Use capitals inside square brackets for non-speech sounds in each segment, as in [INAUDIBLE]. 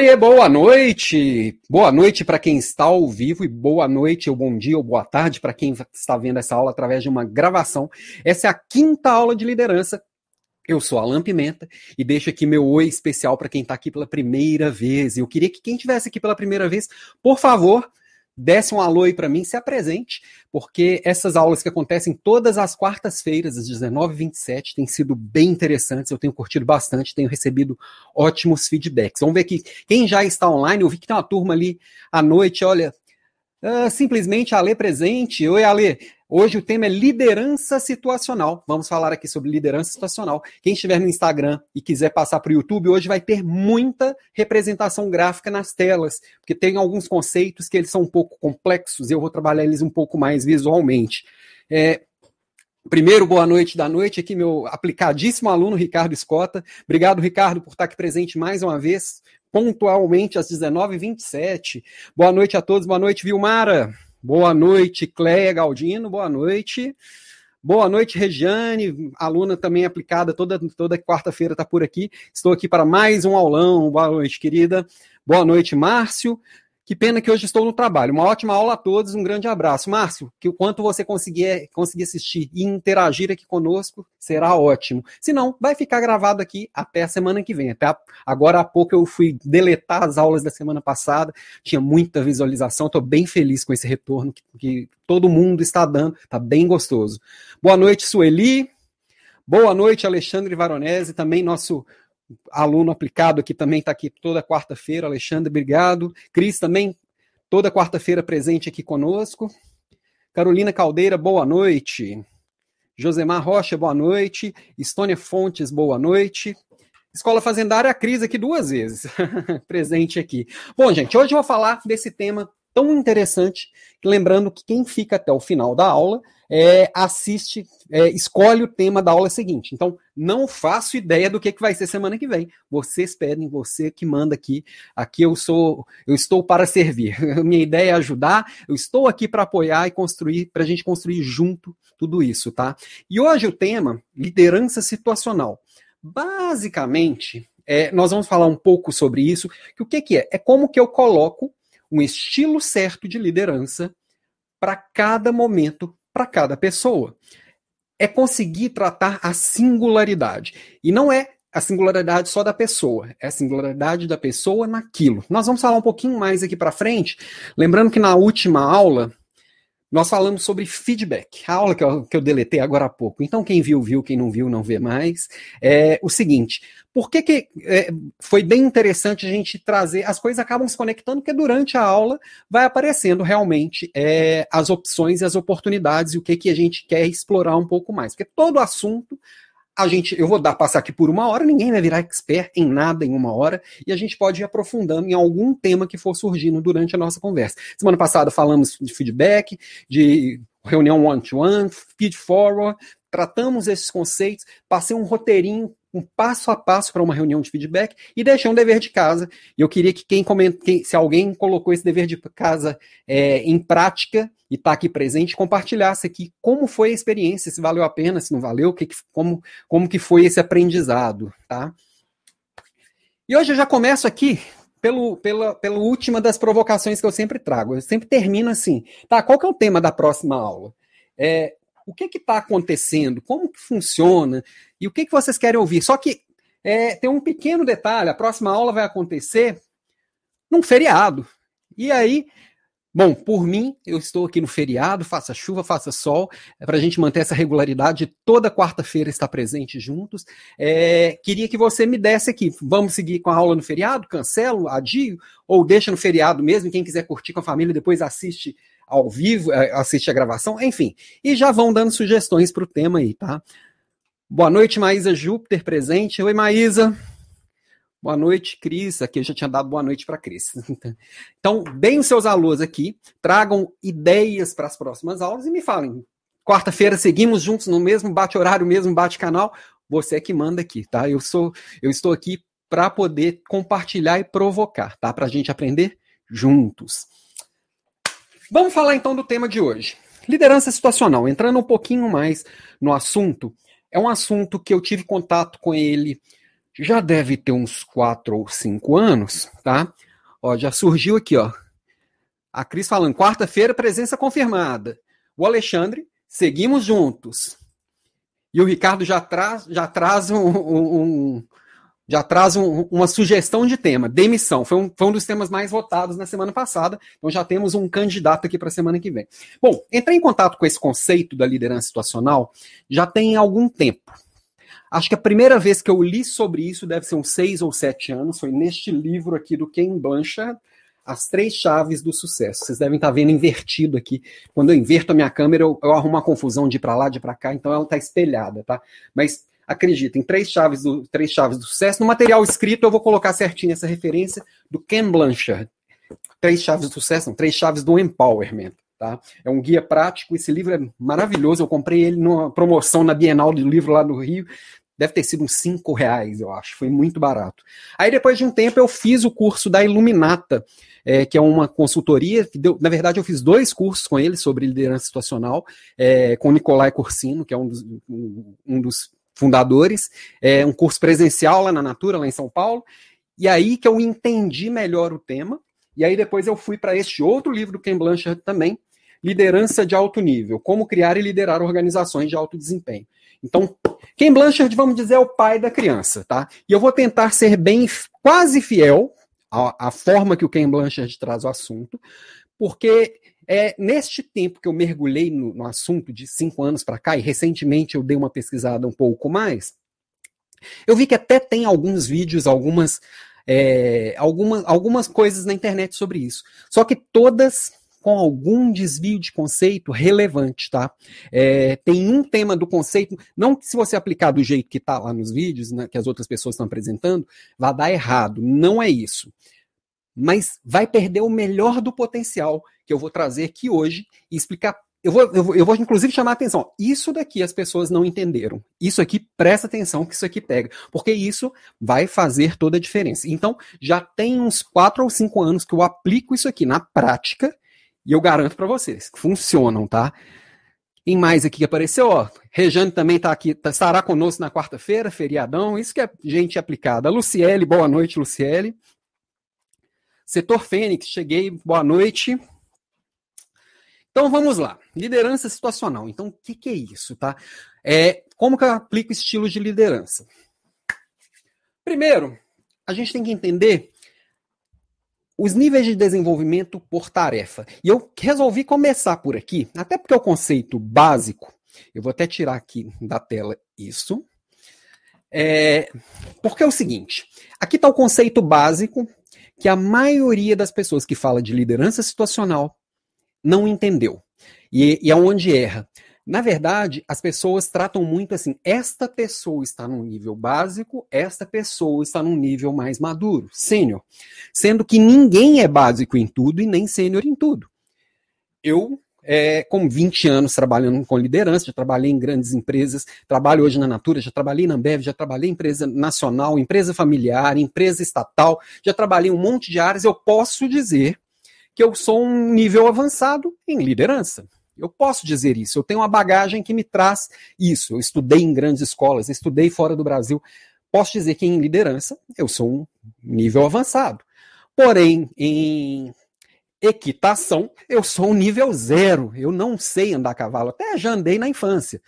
Oi, boa noite. Boa noite para quem está ao vivo e boa noite ou bom dia ou boa tarde para quem está vendo essa aula através de uma gravação. Essa é a quinta aula de liderança. Eu sou Alan Pimenta e deixo aqui meu oi especial para quem está aqui pela primeira vez. Eu queria que quem estivesse aqui pela primeira vez, por favor, desse um alô aí para mim, se apresente, porque essas aulas que acontecem todas as quartas-feiras, às 19h27, têm sido bem interessantes, eu tenho curtido bastante, tenho recebido ótimos feedbacks. Vamos ver aqui, quem já está online, eu vi que tem uma turma ali à noite, olha, uh, simplesmente Ale presente. Oi, Ale, Hoje o tema é liderança situacional. Vamos falar aqui sobre liderança situacional. Quem estiver no Instagram e quiser passar para o YouTube, hoje vai ter muita representação gráfica nas telas, porque tem alguns conceitos que eles são um pouco complexos e eu vou trabalhar eles um pouco mais visualmente. É, Primeiro, boa noite da noite, aqui meu aplicadíssimo aluno Ricardo Escota. Obrigado, Ricardo, por estar aqui presente mais uma vez, pontualmente às 19h27. Boa noite a todos, boa noite, Vilmara. Boa noite, Cleia Galdino, boa noite. Boa noite, Regiane, aluna também aplicada, toda, toda quarta-feira está por aqui. Estou aqui para mais um aulão. Boa noite, querida. Boa noite, Márcio. Que pena que hoje estou no trabalho. Uma ótima aula a todos, um grande abraço. Márcio, que o quanto você conseguir, conseguir assistir e interagir aqui conosco, será ótimo. Se não, vai ficar gravado aqui até a semana que vem. Até agora há pouco eu fui deletar as aulas da semana passada, tinha muita visualização, estou bem feliz com esse retorno que, que todo mundo está dando, está bem gostoso. Boa noite, Sueli. Boa noite, Alexandre Varonese, também nosso aluno aplicado aqui também está aqui toda quarta-feira. Alexandre, obrigado. Cris também, toda quarta-feira presente aqui conosco. Carolina Caldeira, boa noite. Josemar Rocha, boa noite. Estônia Fontes, boa noite. Escola Fazendária, a Cris aqui duas vezes, [LAUGHS] presente aqui. Bom, gente, hoje eu vou falar desse tema tão interessante, lembrando que quem fica até o final da aula é, assiste, é, escolhe o tema da aula seguinte. Então, não faço ideia do que, que vai ser semana que vem. Vocês pedem, você que manda aqui. Aqui eu sou, eu estou para servir. [LAUGHS] Minha ideia é ajudar. Eu estou aqui para apoiar e construir, para a gente construir junto tudo isso, tá? E hoje o tema liderança situacional. Basicamente, é, nós vamos falar um pouco sobre isso. Que o que, que é? É como que eu coloco um estilo certo de liderança para cada momento para cada pessoa. É conseguir tratar a singularidade. E não é a singularidade só da pessoa, é a singularidade da pessoa naquilo. Nós vamos falar um pouquinho mais aqui para frente, lembrando que na última aula nós falamos sobre feedback, a aula que eu, que eu deletei agora há pouco. Então, quem viu, viu, quem não viu, não vê mais. É o seguinte: por que, que é, foi bem interessante a gente trazer? As coisas acabam se conectando, porque durante a aula vai aparecendo realmente é, as opções e as oportunidades e o que, que a gente quer explorar um pouco mais. Porque todo assunto a gente, eu vou dar passar aqui por uma hora, ninguém vai virar expert em nada em uma hora, e a gente pode ir aprofundando em algum tema que for surgindo durante a nossa conversa. Semana passada falamos de feedback, de reunião one-to-one, feed forward, tratamos esses conceitos, passei um roteirinho um passo a passo para uma reunião de feedback e deixei um dever de casa. E eu queria que quem comenta, quem, se alguém colocou esse dever de casa é, em prática e está aqui presente, compartilhasse aqui como foi a experiência, se valeu a pena, se não valeu, que, como, como que foi esse aprendizado, tá? E hoje eu já começo aqui pelo, pela, pela última das provocações que eu sempre trago. Eu sempre termino assim, tá? Qual que é o tema da próxima aula? É, o que está acontecendo, como que funciona e o que, que vocês querem ouvir. Só que é, tem um pequeno detalhe: a próxima aula vai acontecer num feriado. E aí, bom, por mim, eu estou aqui no feriado, faça chuva, faça sol, é para a gente manter essa regularidade, toda quarta-feira estar presente juntos. É, queria que você me desse aqui. Vamos seguir com a aula no feriado? Cancelo, adio, ou deixa no feriado mesmo, quem quiser curtir com a família, depois assiste ao vivo, é, assiste a gravação, enfim. E já vão dando sugestões para o tema aí, tá? Boa noite, Maísa Júpiter presente. Oi, Maísa. Boa noite, Cris. Aqui eu já tinha dado boa noite para Cris. [LAUGHS] Então, deem os seus alunos aqui, tragam ideias para as próximas aulas e me falem. Quarta-feira seguimos juntos no mesmo bate-horário, mesmo bate-canal. Você é que manda aqui, tá? Eu sou, eu estou aqui para poder compartilhar e provocar, tá? Para a gente aprender juntos. Vamos falar então do tema de hoje. Liderança situacional. Entrando um pouquinho mais no assunto, é um assunto que eu tive contato com ele já deve ter uns quatro ou cinco anos, tá? Ó, já surgiu aqui, ó. A Cris falando, quarta-feira, presença confirmada. O Alexandre, seguimos juntos. E o Ricardo já traz, já traz um, um, já traz um, uma sugestão de tema, demissão. Foi um, foi um dos temas mais votados na semana passada, então já temos um candidato aqui para a semana que vem. Bom, entrei em contato com esse conceito da liderança situacional já tem algum tempo. Acho que a primeira vez que eu li sobre isso deve ser uns seis ou sete anos, foi neste livro aqui do Ken Blanchard, As Três Chaves do Sucesso. Vocês devem estar vendo invertido aqui. Quando eu inverto a minha câmera, eu, eu arrumo uma confusão de para lá, de para cá, então ela está espelhada, tá? Mas acreditem, três chaves do três chaves do sucesso. No material escrito eu vou colocar certinho essa referência do Ken Blanchard. Três chaves do sucesso, não, três chaves do empowerment. Tá? É um guia prático, esse livro é maravilhoso. Eu comprei ele numa promoção na Bienal do Livro lá no Rio. Deve ter sido uns cinco reais, eu acho. Foi muito barato. Aí, depois de um tempo, eu fiz o curso da Iluminata, é, que é uma consultoria. Que deu, na verdade, eu fiz dois cursos com ele sobre liderança situacional, é, com o Nicolai Corsino, que é um dos, um dos fundadores, é, um curso presencial lá na Natura, lá em São Paulo, e aí que eu entendi melhor o tema, e aí depois eu fui para este outro livro do Ken Blanchard também, Liderança de Alto Nível, Como Criar e Liderar Organizações de Alto Desempenho. Então, Ken Blanchard, vamos dizer, é o pai da criança, tá? E eu vou tentar ser bem, quase fiel à, à forma que o Ken Blanchard traz o assunto, porque é, neste tempo que eu mergulhei no, no assunto, de cinco anos para cá, e recentemente eu dei uma pesquisada um pouco mais, eu vi que até tem alguns vídeos, algumas, é, algumas, coisas na internet sobre isso. Só que todas com algum desvio de conceito relevante, tá? É, tem um tema do conceito, não que se você aplicar do jeito que está lá nos vídeos, né, que as outras pessoas estão apresentando, vai dar errado. Não é isso. Mas vai perder o melhor do potencial que eu vou trazer aqui hoje e explicar. Eu vou, eu vou, eu vou inclusive chamar a atenção. Isso daqui as pessoas não entenderam. Isso aqui, presta atenção que isso aqui pega. Porque isso vai fazer toda a diferença. Então, já tem uns quatro ou cinco anos que eu aplico isso aqui na prática e eu garanto para vocês que funcionam, tá? Quem mais aqui que apareceu? Ó, Rejane também está aqui, tá, estará conosco na quarta-feira, feriadão. Isso que é gente aplicada. Luciele, boa noite, Luciele. Setor Fênix, cheguei, boa noite. Então vamos lá, liderança situacional. Então o que, que é isso, tá? É, como que eu aplico estilo de liderança? Primeiro, a gente tem que entender os níveis de desenvolvimento por tarefa. E eu resolvi começar por aqui, até porque é o conceito básico. Eu vou até tirar aqui da tela isso. É, porque é o seguinte: aqui está o conceito básico que a maioria das pessoas que fala de liderança situacional não entendeu. E, e é onde erra. Na verdade, as pessoas tratam muito assim: esta pessoa está num nível básico, esta pessoa está num nível mais maduro, sênior. Sendo que ninguém é básico em tudo e nem sênior em tudo. Eu, é, com 20 anos trabalhando com liderança, já trabalhei em grandes empresas, trabalho hoje na Natura, já trabalhei na Ambev, já trabalhei em empresa nacional, empresa familiar, empresa estatal, já trabalhei em um monte de áreas. Eu posso dizer que eu sou um nível avançado em liderança. Eu posso dizer isso. Eu tenho uma bagagem que me traz isso. Eu estudei em grandes escolas, estudei fora do Brasil. Posso dizer que em liderança eu sou um nível avançado. Porém, em equitação, eu sou um nível zero. Eu não sei andar a cavalo. Até já andei na infância.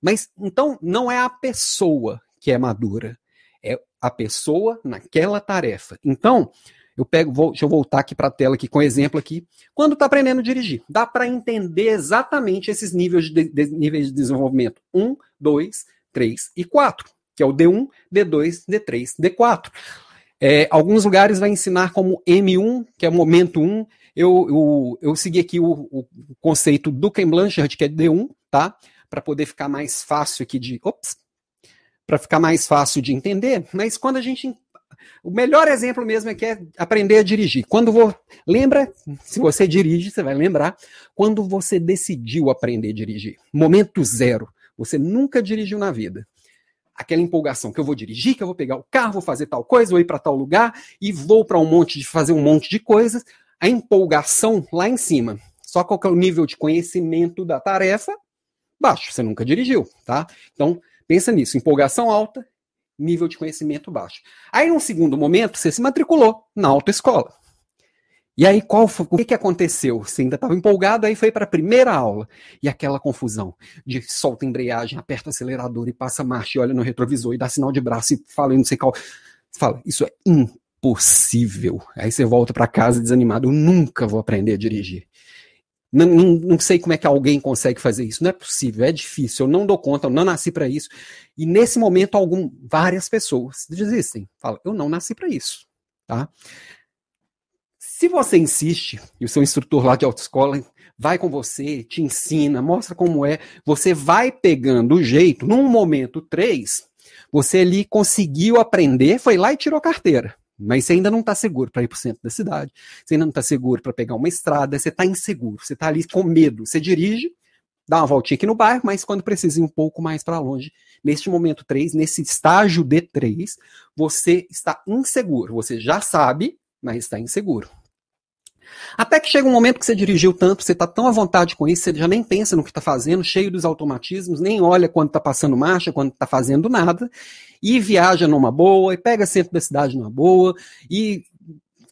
Mas então não é a pessoa que é madura, é a pessoa naquela tarefa. Então, eu pego, vou, deixa eu voltar aqui para a tela aqui com exemplo aqui. Quando está aprendendo a dirigir, dá para entender exatamente esses níveis de, de, níveis de desenvolvimento. 1, 2, 3 e 4, que é o D1, D2, D3, D4. É, alguns lugares vai ensinar como M1, que é momento 1. Eu, eu, eu segui aqui o, o conceito do Ken Blanchard, que é D1, tá? Para poder ficar mais fácil aqui de. Ops! Para ficar mais fácil de entender, mas quando a gente o melhor exemplo mesmo é que é aprender a dirigir. Quando vou, lembra, se você dirige, você vai lembrar quando você decidiu aprender a dirigir. Momento zero. Você nunca dirigiu na vida. Aquela empolgação que eu vou dirigir, que eu vou pegar o carro, vou fazer tal coisa, vou ir para tal lugar e vou para um monte de fazer um monte de coisas. A empolgação lá em cima. Só qual é o nível de conhecimento da tarefa? Baixo, você nunca dirigiu, tá? Então, pensa nisso, empolgação alta nível de conhecimento baixo. Aí, num segundo momento, você se matriculou na autoescola. E aí, qual foi, o que, que aconteceu? Você ainda estava empolgado, aí foi para a primeira aula. E aquela confusão de solta a embreagem, aperta o acelerador e passa marcha e olha no retrovisor e dá sinal de braço e fala, não sei qual. Fala, isso é impossível. Aí você volta para casa desanimado, eu nunca vou aprender a dirigir. Não, não, não, sei como é que alguém consegue fazer isso. Não é possível, é difícil. Eu não dou conta, eu não nasci para isso. E nesse momento, algum, várias pessoas desistem. Falam, eu não nasci para isso. Tá? Se você insiste, e o seu instrutor lá de autoescola vai com você, te ensina, mostra como é, você vai pegando o jeito, num momento 3, você ali conseguiu aprender, foi lá e tirou carteira. Mas você ainda não está seguro para ir para o centro da cidade, você ainda não está seguro para pegar uma estrada, você está inseguro, você está ali com medo. Você dirige, dá uma voltinha aqui no bairro, mas quando precisa ir um pouco mais para longe, neste momento 3, nesse estágio D3, você está inseguro. Você já sabe, mas está inseguro. Até que chega um momento que você dirigiu tanto, você está tão à vontade com isso, você já nem pensa no que está fazendo, cheio dos automatismos, nem olha quando está passando marcha, quando está fazendo nada, e viaja numa boa, e pega centro da cidade numa boa, e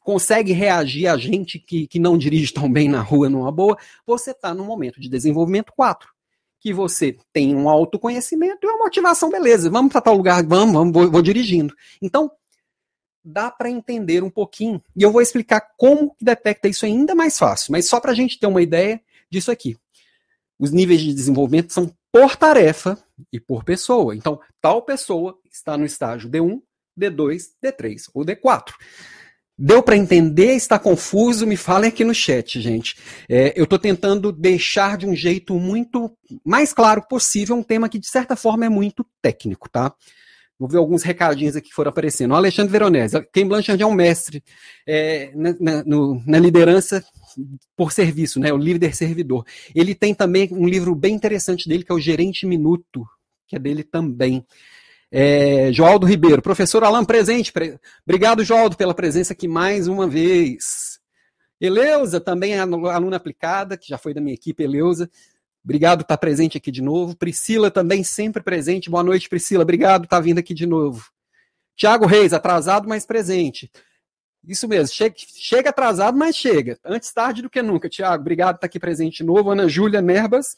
consegue reagir a gente que, que não dirige tão bem na rua numa boa, você está no momento de desenvolvimento 4 que você tem um autoconhecimento e uma motivação, beleza, vamos para tal lugar, vamos, vamos vou, vou dirigindo. Então, dá para entender um pouquinho. E eu vou explicar como detecta isso ainda mais fácil, mas só para a gente ter uma ideia disso aqui. Os níveis de desenvolvimento são por tarefa e por pessoa. Então, tal pessoa está no estágio D1, D2, D3 ou D4. Deu para entender? Está confuso? Me falem aqui no chat, gente. É, eu estou tentando deixar de um jeito muito mais claro possível um tema que, de certa forma, é muito técnico, tá? Vou ver alguns recadinhos aqui que foram aparecendo. O Alexandre Veronese, Ken Blanchard é um mestre é, na, na, no, na, liderança por serviço, né, o líder servidor. Ele tem também um livro bem interessante dele, que é o Gerente Minuto, que é dele também. É, Joaldo Ribeiro, professor Alain presente. Pre... Obrigado, Joaldo, pela presença aqui mais uma vez. Eleusa, também é aluna aplicada, que já foi da minha equipe, Eleusa. Obrigado por estar presente aqui de novo. Priscila também sempre presente. Boa noite, Priscila. Obrigado por estar vindo aqui de novo. Tiago Reis, atrasado, mas presente. Isso mesmo, chega, chega, atrasado, mas chega. Antes tarde do que nunca, Tiago. Obrigado por estar aqui presente de novo. Ana Júlia Nerbas.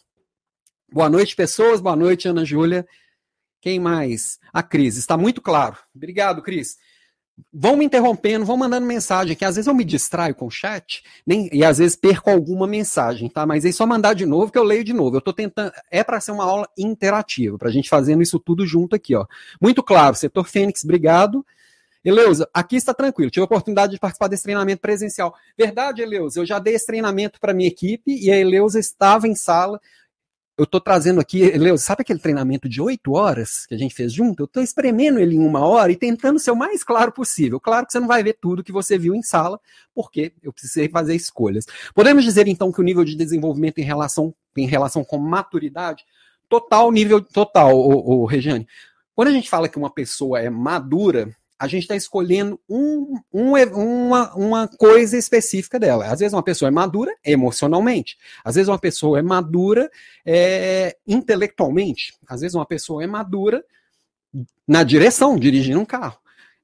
Boa noite, pessoas. Boa noite, Ana Júlia. Quem mais? A Cris. Está muito claro. Obrigado, Cris vão me interrompendo, vão mandando mensagem, que às vezes eu me distraio com o chat, nem, e às vezes perco alguma mensagem, tá? Mas aí só mandar de novo que eu leio de novo. Eu tô tentando, é para ser uma aula interativa, pra gente fazendo isso tudo junto aqui, ó. Muito claro, setor Fênix, obrigado. Eleusa, aqui está tranquilo, tive a oportunidade de participar desse treinamento presencial. Verdade, Eleusa, eu já dei esse treinamento para minha equipe e a Eleusa estava em sala, eu estou trazendo aqui, Leo, sabe aquele treinamento de oito horas que a gente fez junto? Eu estou espremendo ele em uma hora e tentando ser o mais claro possível. Claro que você não vai ver tudo que você viu em sala, porque eu precisei fazer escolhas. Podemos dizer então que o nível de desenvolvimento em relação, em relação com maturidade, total nível total, o, o Regiane. Quando a gente fala que uma pessoa é madura, a gente está escolhendo um, um, uma, uma coisa específica dela. Às vezes uma pessoa é madura emocionalmente, às vezes uma pessoa é madura é, intelectualmente, às vezes uma pessoa é madura na direção, dirigindo um carro.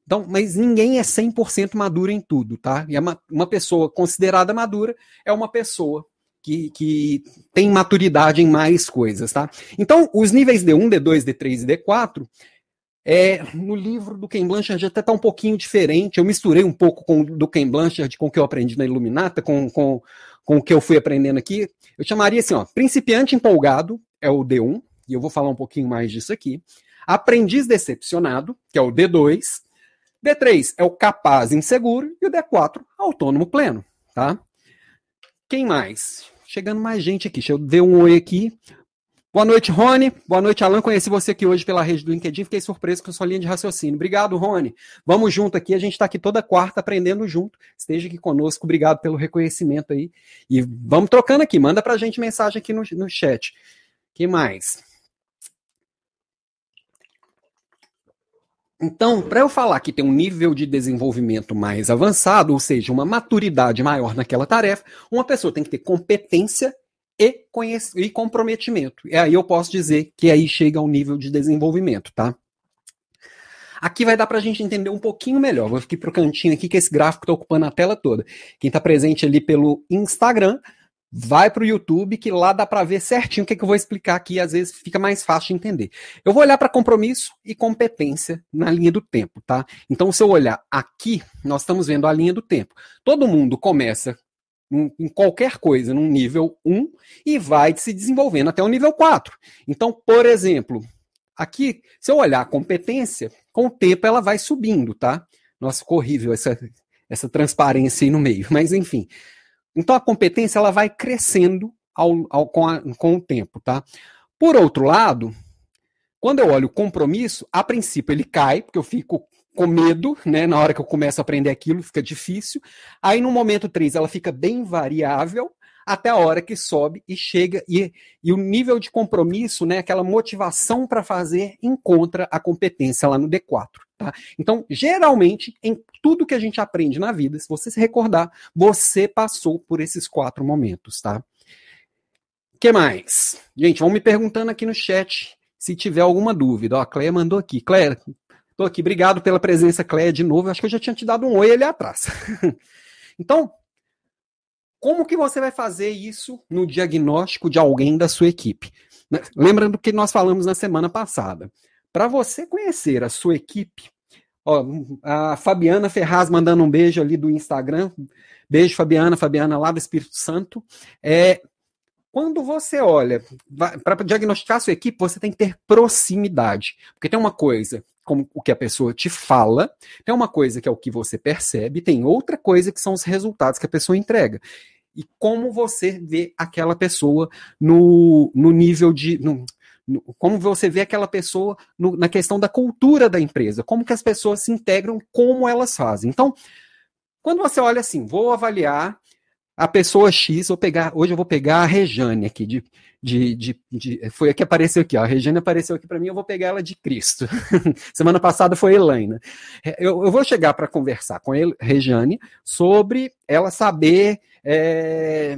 Então, mas ninguém é 100% maduro em tudo, tá? E uma, uma pessoa considerada madura é uma pessoa que, que, tem maturidade em mais coisas, tá? Então, os níveis D1, D2, D3 e D4 é, no livro do Ken Blanchard até está um pouquinho diferente. Eu misturei um pouco com do Ken Blanchard com o que eu aprendi na Iluminata, com, com, com o que eu fui aprendendo aqui. Eu chamaria assim, ó, principiante empolgado é o D1, e eu vou falar um pouquinho mais disso aqui. Aprendiz decepcionado, que é o D2. D3 é o capaz inseguro e o D4, autônomo pleno, tá? Quem mais? Chegando mais gente aqui. Deixa eu ver um oi aqui. Boa noite, Rony. Boa noite, Alan. Conheci você aqui hoje pela rede do LinkedIn. Fiquei surpreso com a sua linha de raciocínio. Obrigado, Rony. Vamos junto aqui. A gente está aqui toda quarta aprendendo junto. Esteja aqui conosco. Obrigado pelo reconhecimento aí. E vamos trocando aqui. Manda para a gente mensagem aqui no, no chat. que mais? Então, para eu falar que tem um nível de desenvolvimento mais avançado, ou seja, uma maturidade maior naquela tarefa, uma pessoa tem que ter competência e, e comprometimento. E aí eu posso dizer que aí chega ao nível de desenvolvimento, tá? Aqui vai dar para a gente entender um pouquinho melhor. Vou ficar para o cantinho aqui, que esse gráfico está ocupando a tela toda. Quem está presente ali pelo Instagram, vai para o YouTube, que lá dá para ver certinho o que, é que eu vou explicar aqui, às vezes fica mais fácil de entender. Eu vou olhar para compromisso e competência na linha do tempo, tá? Então, se eu olhar aqui, nós estamos vendo a linha do tempo. Todo mundo começa em qualquer coisa, num nível 1, e vai se desenvolvendo até o nível 4. Então, por exemplo, aqui, se eu olhar a competência, com o tempo ela vai subindo, tá? Nossa, ficou horrível essa, essa transparência aí no meio, [LAUGHS] mas enfim. Então a competência ela vai crescendo ao, ao, com, a, com o tempo, tá? Por outro lado, quando eu olho o compromisso, a princípio ele cai, porque eu fico com medo, né? Na hora que eu começo a aprender aquilo, fica difícil. Aí no momento 3 ela fica bem variável, até a hora que sobe e chega, e, e o nível de compromisso, né, aquela motivação para fazer, encontra a competência lá no D4. Tá? Então, geralmente, em tudo que a gente aprende na vida, se você se recordar, você passou por esses quatro momentos. Tá? que mais? Gente, vão me perguntando aqui no chat se tiver alguma dúvida. Ó, a Cleia mandou aqui. Cleia, tô aqui. Obrigado pela presença, Cleia, de novo. Acho que eu já tinha te dado um oi ali atrás. [LAUGHS] então, como que você vai fazer isso no diagnóstico de alguém da sua equipe? Né, lembrando que nós falamos na semana passada. Para você conhecer a sua equipe, ó, a Fabiana Ferraz mandando um beijo ali do Instagram. Beijo, Fabiana, Fabiana lá do Espírito Santo. É, quando você olha para diagnosticar a sua equipe, você tem que ter proximidade. Porque tem uma coisa como o que a pessoa te fala, tem uma coisa que é o que você percebe, tem outra coisa que são os resultados que a pessoa entrega. E como você vê aquela pessoa no, no nível de. No, como você vê aquela pessoa no, na questão da cultura da empresa, como que as pessoas se integram, como elas fazem. Então, quando você olha assim, vou avaliar a pessoa X, vou pegar, hoje eu vou pegar a Rejane aqui de, de, de, de, foi a que apareceu aqui, ó. a Regina apareceu aqui para mim, eu vou pegar ela de Cristo. [LAUGHS] Semana passada foi a Helena. É, eu, eu vou chegar para conversar com a Regiane sobre ela saber, é,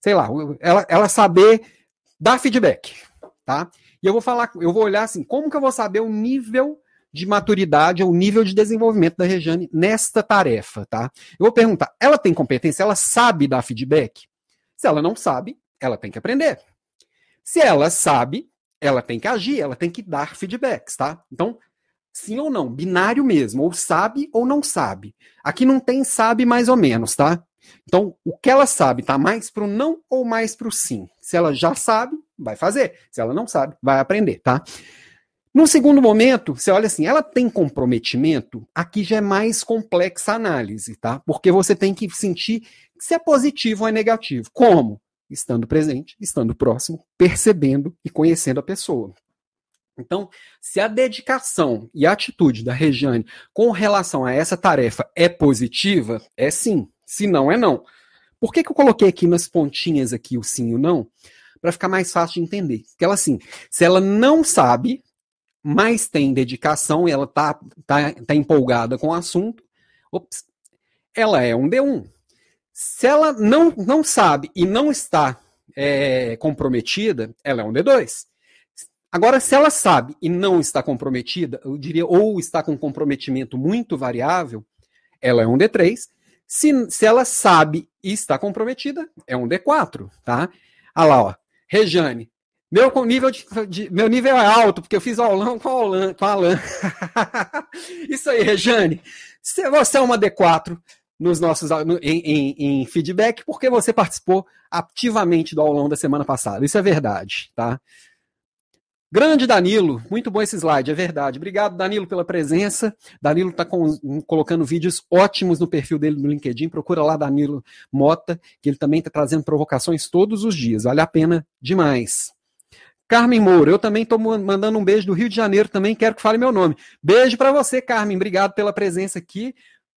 sei lá, ela, ela saber dar feedback, tá? E eu vou falar, eu vou olhar assim, como que eu vou saber o nível de maturidade ou nível de desenvolvimento da Regiane nesta tarefa, tá? Eu vou perguntar, ela tem competência, ela sabe dar feedback? Se ela não sabe, ela tem que aprender. Se ela sabe, ela tem que agir, ela tem que dar feedbacks, tá? Então, sim ou não, binário mesmo, ou sabe ou não sabe. Aqui não tem sabe mais ou menos, tá? Então, o que ela sabe tá mais pro não ou mais pro sim. Se ela já sabe, vai fazer. Se ela não sabe, vai aprender, tá? No segundo momento, você olha assim, ela tem comprometimento? Aqui já é mais complexa a análise, tá? Porque você tem que sentir se é positivo ou é negativo. Como? estando presente, estando próximo, percebendo e conhecendo a pessoa. Então, se a dedicação e a atitude da Regiane com relação a essa tarefa é positiva, é sim. Se não, é não. Por que, que eu coloquei aqui nas pontinhas aqui o sim e o não? Para ficar mais fácil de entender. Porque ela, assim, se ela não sabe, mas tem dedicação e ela tá, tá, tá empolgada com o assunto, ops, ela é um D1. Se ela não, não sabe e não está é, comprometida, ela é um D2. Agora, se ela sabe e não está comprometida, eu diria, ou está com comprometimento muito variável, ela é um D3. Se, se ela sabe e está comprometida, é um D4, tá? Olha lá, ó. Rejane, meu nível, de, de, meu nível é alto, porque eu fiz aulão com a Alan. [LAUGHS] Isso aí, Rejane. Você é uma D4, nos nossos em, em, em, feedback porque você participou ativamente do aulão da semana passada. Isso é verdade, tá? Grande Danilo, muito bom esse slide, é verdade. Obrigado, Danilo, pela presença. Danilo está colocando vídeos ótimos no perfil dele no LinkedIn. Procura lá Danilo Mota, que ele também está trazendo provocações todos os dias. Vale a pena demais. Carmen Moura, eu também estou mandando um beijo do Rio de Janeiro, também quero que fale meu nome. Beijo para você, Carmen. Obrigado pela presença aqui.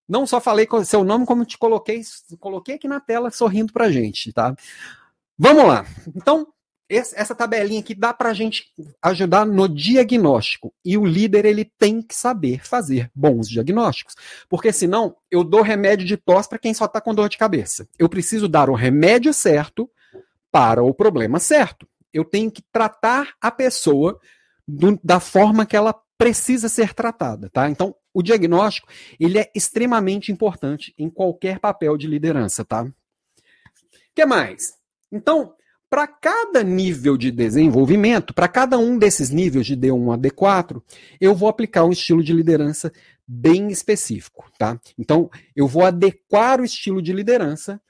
Não só falei seu nome, como te coloquei, coloquei aqui na tela sorrindo para gente, tá? Vamos lá. Então, essa tabelinha aqui dá para a gente ajudar no diagnóstico. E o líder ele tem que saber fazer bons diagnósticos. Porque senão eu dou remédio de tosse para quem só está com dor de cabeça. Eu preciso dar o remédio certo para o problema certo. Eu tenho que tratar a pessoa do, da forma que ela precisa ser tratada, tá? Então, o diagnóstico, ele é extremamente importante em qualquer papel de liderança, tá? O que mais? Então, para cada nível de desenvolvimento, para cada um desses níveis de D1 a D4, eu vou aplicar um estilo de liderança bem específico, tá? Então, eu vou adequar o estilo de liderança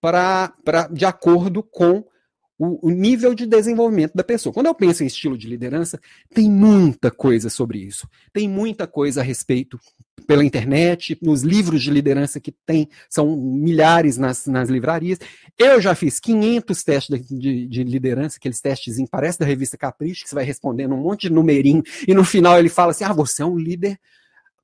para de acordo com o, o, nível de desenvolvimento da pessoa. Quando eu penso em estilo de liderança, tem muita coisa sobre isso. Tem muita coisa a respeito pela internet, nos livros de liderança que tem, são milhares nas, nas livrarias. Eu já fiz 500 testes de, de, de liderança, aqueles testes, parece da revista Capricho, que você vai respondendo um monte de numerinho, e no final ele fala assim: ah, você é um líder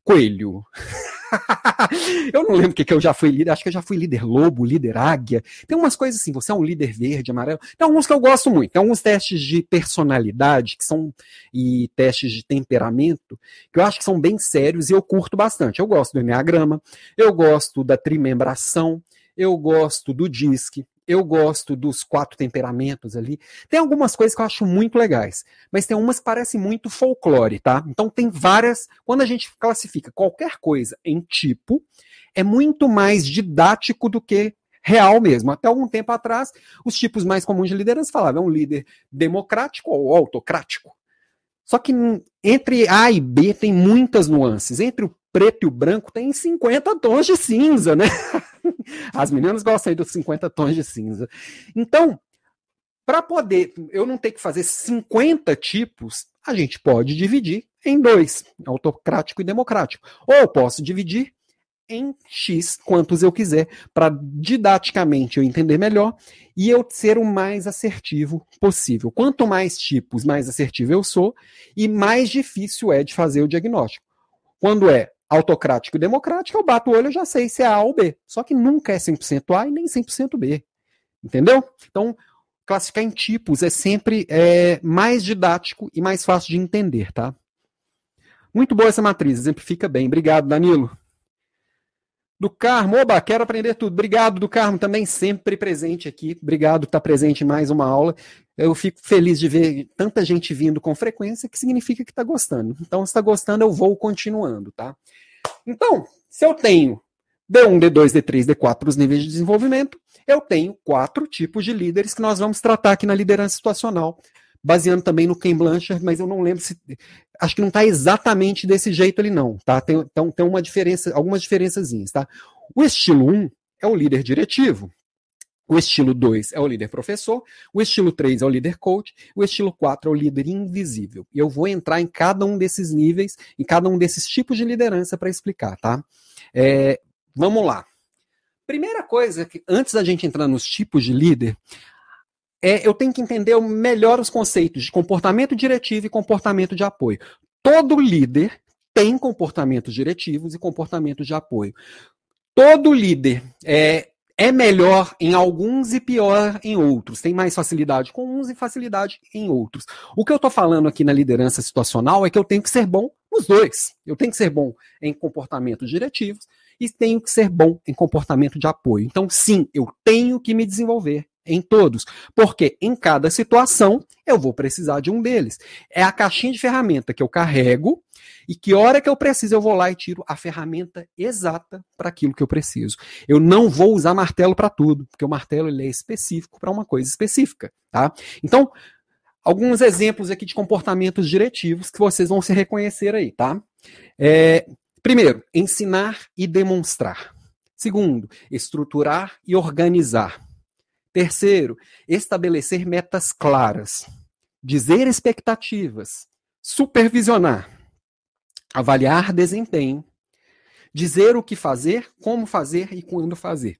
coelho. [LAUGHS] [LAUGHS] eu não lembro o que, que eu já fui líder, acho que eu já fui líder lobo, líder águia. Tem umas coisas assim, você é um líder verde, amarelo. Tem alguns que eu gosto muito. Tem alguns testes de personalidade que são e testes de temperamento que eu acho que são bem sérios e eu curto bastante. Eu gosto do Enneagrama, eu gosto da trimembração, eu gosto do DISC, eu gosto dos quatro temperamentos ali. Tem algumas coisas que eu acho muito legais, mas tem umas que parecem muito folclore, tá? Então tem várias. Quando a gente classifica qualquer coisa em tipo, é muito mais didático do que real mesmo. Até algum tempo atrás, os tipos mais comuns de liderança falavam é um líder democrático ou autocrático. Só que entre A e B tem muitas nuances. Entre o preto e o branco tem 50 tons de cinza, né? [LAUGHS] As meninas gostam aí dos 50 tons de cinza. Então, para poder eu não ter que fazer 50 tipos, a gente pode dividir em dois, autocrático e democrático. Ou posso dividir em X quantos eu quiser, para didaticamente eu entender melhor e eu ser o mais assertivo possível. Quanto mais tipos, mais assertivo eu sou e mais difícil é de fazer o diagnóstico. Quando é autocrático e democrático, eu bato o olho e já sei se é A ou B. Só que nunca é 100% A e nem 100% B. Entendeu? Então, classificar em tipos é sempre é, mais didático e mais fácil de entender, tá? Muito boa essa matriz, exemplifica bem. Obrigado, Danilo. Do Carmo, oba, quero aprender tudo. Obrigado, do Carmo, também sempre presente aqui. Obrigado por estar presente em mais uma aula. Eu fico feliz de ver tanta gente vindo com frequência, que significa que está gostando. Então, se está gostando, eu vou continuando, tá? Então, se eu tenho D1, D2, D3, D4 para os níveis de desenvolvimento, eu tenho quatro tipos de líderes que nós vamos tratar aqui na liderança situacional, baseando também no Ken Blanchard, mas eu não lembro se. Acho que não está exatamente desse jeito ali, não. Tá? Tem, então, tem uma diferença, algumas diferençazinhas. Tá? O estilo 1 é o líder diretivo. O estilo 2 é o líder professor, o estilo 3 é o líder coach, o estilo 4 é o líder invisível. E eu vou entrar em cada um desses níveis, em cada um desses tipos de liderança para explicar, tá? É, vamos lá. Primeira coisa, que antes da gente entrar nos tipos de líder, é eu tenho que entender melhor os conceitos de comportamento diretivo e comportamento de apoio. Todo líder tem comportamentos diretivos e comportamentos de apoio. Todo líder é, é melhor em alguns e pior em outros. Tem mais facilidade com uns e facilidade em outros. O que eu estou falando aqui na liderança situacional é que eu tenho que ser bom nos dois. Eu tenho que ser bom em comportamentos diretivos e tenho que ser bom em comportamento de apoio. Então, sim, eu tenho que me desenvolver em todos, porque em cada situação eu vou precisar de um deles. É a caixinha de ferramenta que eu carrego e que hora que eu preciso eu vou lá e tiro a ferramenta exata para aquilo que eu preciso. Eu não vou usar martelo para tudo, porque o martelo ele é específico para uma coisa específica, tá? Então, alguns exemplos aqui de comportamentos diretivos que vocês vão se reconhecer aí, tá? É, primeiro, ensinar e demonstrar. Segundo, estruturar e organizar. Terceiro, estabelecer metas claras, dizer expectativas, supervisionar, avaliar desempenho, dizer o que fazer, como fazer e quando fazer.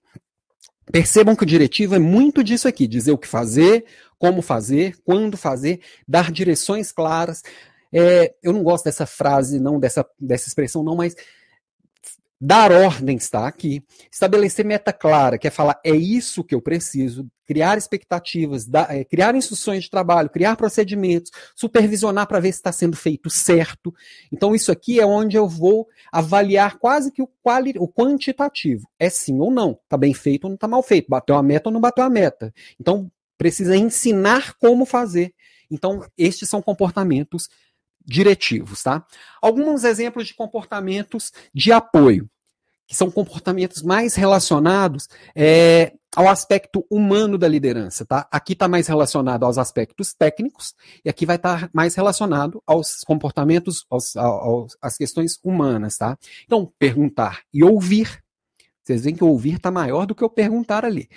Percebam que o diretivo é muito disso aqui: dizer o que fazer, como fazer, quando fazer, dar direções claras. É, eu não gosto dessa frase, não, dessa, dessa expressão, não, mas Dar ordens está aqui. Estabelecer meta clara, que é falar é isso que eu preciso. Criar expectativas, dar, é, criar instruções de trabalho, criar procedimentos, supervisionar para ver se está sendo feito certo. Então, isso aqui é onde eu vou avaliar quase que o, quali, o quantitativo. É sim ou não. Está bem feito ou não está mal feito. Bateu a meta ou não bateu a meta. Então, precisa ensinar como fazer. Então, estes são comportamentos diretivos, tá? Alguns exemplos de comportamentos de apoio, que são comportamentos mais relacionados é, ao aspecto humano da liderança, tá? Aqui está mais relacionado aos aspectos técnicos e aqui vai estar tá mais relacionado aos comportamentos, aos, aos, às questões humanas, tá? Então, perguntar e ouvir. Vocês veem que ouvir está maior do que o perguntar ali.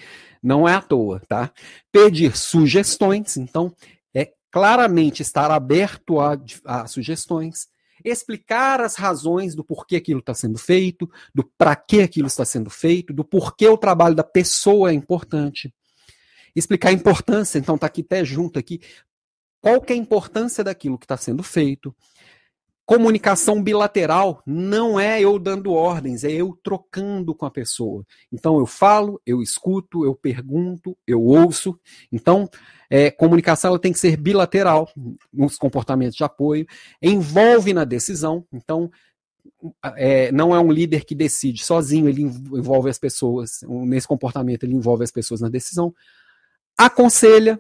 Não é à toa, tá? Pedir sugestões, então, é claramente estar aberto a, a sugestões explicar as razões do porquê aquilo está sendo feito, do para que aquilo está sendo feito, do porquê o trabalho da pessoa é importante. Explicar a importância, então está aqui até junto aqui, qual que é a importância daquilo que está sendo feito. Comunicação bilateral não é eu dando ordens, é eu trocando com a pessoa. Então eu falo, eu escuto, eu pergunto, eu ouço. Então, é, comunicação ela tem que ser bilateral nos comportamentos de apoio, envolve na decisão. Então, é, não é um líder que decide sozinho, ele envolve as pessoas, nesse comportamento ele envolve as pessoas na decisão. Aconselha,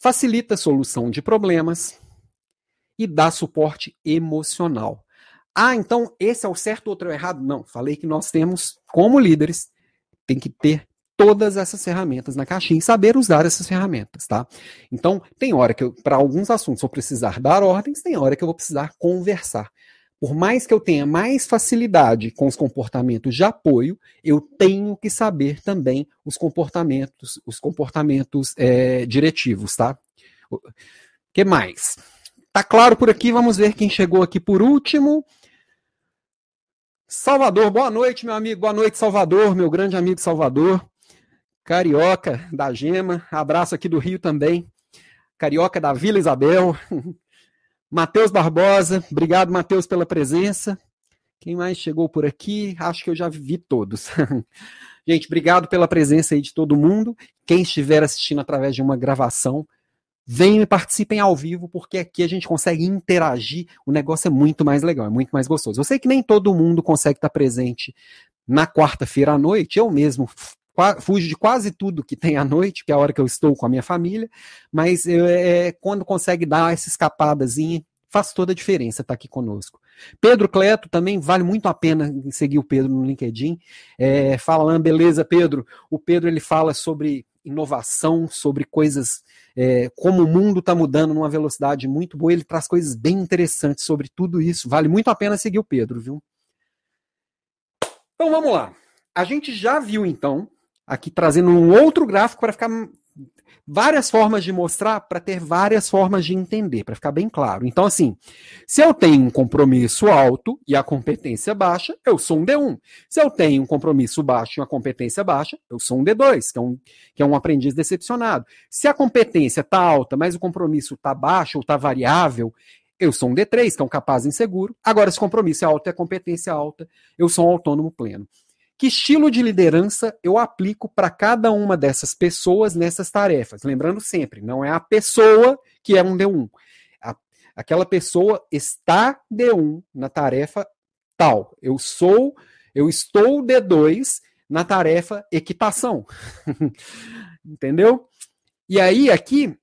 facilita a solução de problemas e dá suporte emocional. Ah, então esse é o certo, outro é o errado? Não, falei que nós temos, como líderes, tem que ter todas essas ferramentas na caixinha e saber usar essas ferramentas, tá? Então, tem hora que para alguns assuntos eu precisar dar ordens, tem hora que eu vou precisar conversar. Por mais que eu tenha mais facilidade com os comportamentos de apoio, eu tenho que saber também os comportamentos, os comportamentos é, diretivos, tá? O que mais? Tá claro por aqui, vamos ver quem chegou aqui por último. Salvador, boa noite, meu amigo. Boa noite, Salvador, meu grande amigo Salvador. Carioca da Gema, abraço aqui do Rio também. Carioca da Vila Isabel. [LAUGHS] Matheus Barbosa, obrigado, Matheus, pela presença. Quem mais chegou por aqui? Acho que eu já vi todos. [LAUGHS] Gente, obrigado pela presença aí de todo mundo. Quem estiver assistindo através de uma gravação, venham e participem ao vivo, porque aqui a gente consegue interagir, o negócio é muito mais legal, é muito mais gostoso. Eu sei que nem todo mundo consegue estar presente na quarta-feira à noite, eu mesmo fujo de quase tudo que tem à noite, que é a hora que eu estou com a minha família, mas é, quando consegue dar essa escapadazinha, faz toda a diferença estar aqui conosco. Pedro Cleto também vale muito a pena seguir o Pedro no LinkedIn. É, fala, beleza, Pedro. O Pedro ele fala sobre inovação, sobre coisas, é, como o mundo está mudando numa velocidade muito boa. Ele traz coisas bem interessantes sobre tudo isso. Vale muito a pena seguir o Pedro, viu? Então vamos lá. A gente já viu então, aqui trazendo um outro gráfico para ficar várias formas de mostrar para ter várias formas de entender, para ficar bem claro. Então, assim, se eu tenho um compromisso alto e a competência baixa, eu sou um D1. Se eu tenho um compromisso baixo e uma competência baixa, eu sou um D2, que é um, que é um aprendiz decepcionado. Se a competência está alta, mas o compromisso está baixo ou está variável, eu sou um D3, que é um capaz inseguro. Agora, se o compromisso é alto e a competência é alta, eu sou um autônomo pleno. Que estilo de liderança eu aplico para cada uma dessas pessoas nessas tarefas? Lembrando sempre, não é a pessoa que é um D1. A, aquela pessoa está D1 na tarefa tal. Eu sou, eu estou D2 na tarefa equitação. [LAUGHS] Entendeu? E aí, aqui,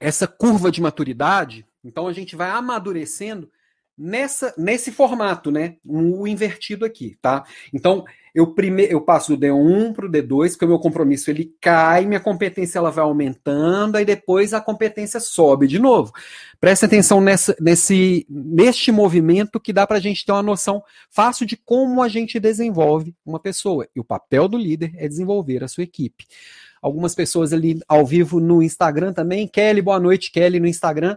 essa curva de maturidade, então a gente vai amadurecendo nessa, nesse formato, né? O invertido aqui, tá? Então, eu primeiro eu passo do D1 para o D2, porque o meu compromisso ele cai, minha competência ela vai aumentando, aí depois a competência sobe de novo. Preste atenção nessa, nesse, neste movimento que dá para a gente ter uma noção fácil de como a gente desenvolve uma pessoa. E o papel do líder é desenvolver a sua equipe algumas pessoas ali ao vivo no Instagram também. Kelly, boa noite, Kelly, no Instagram.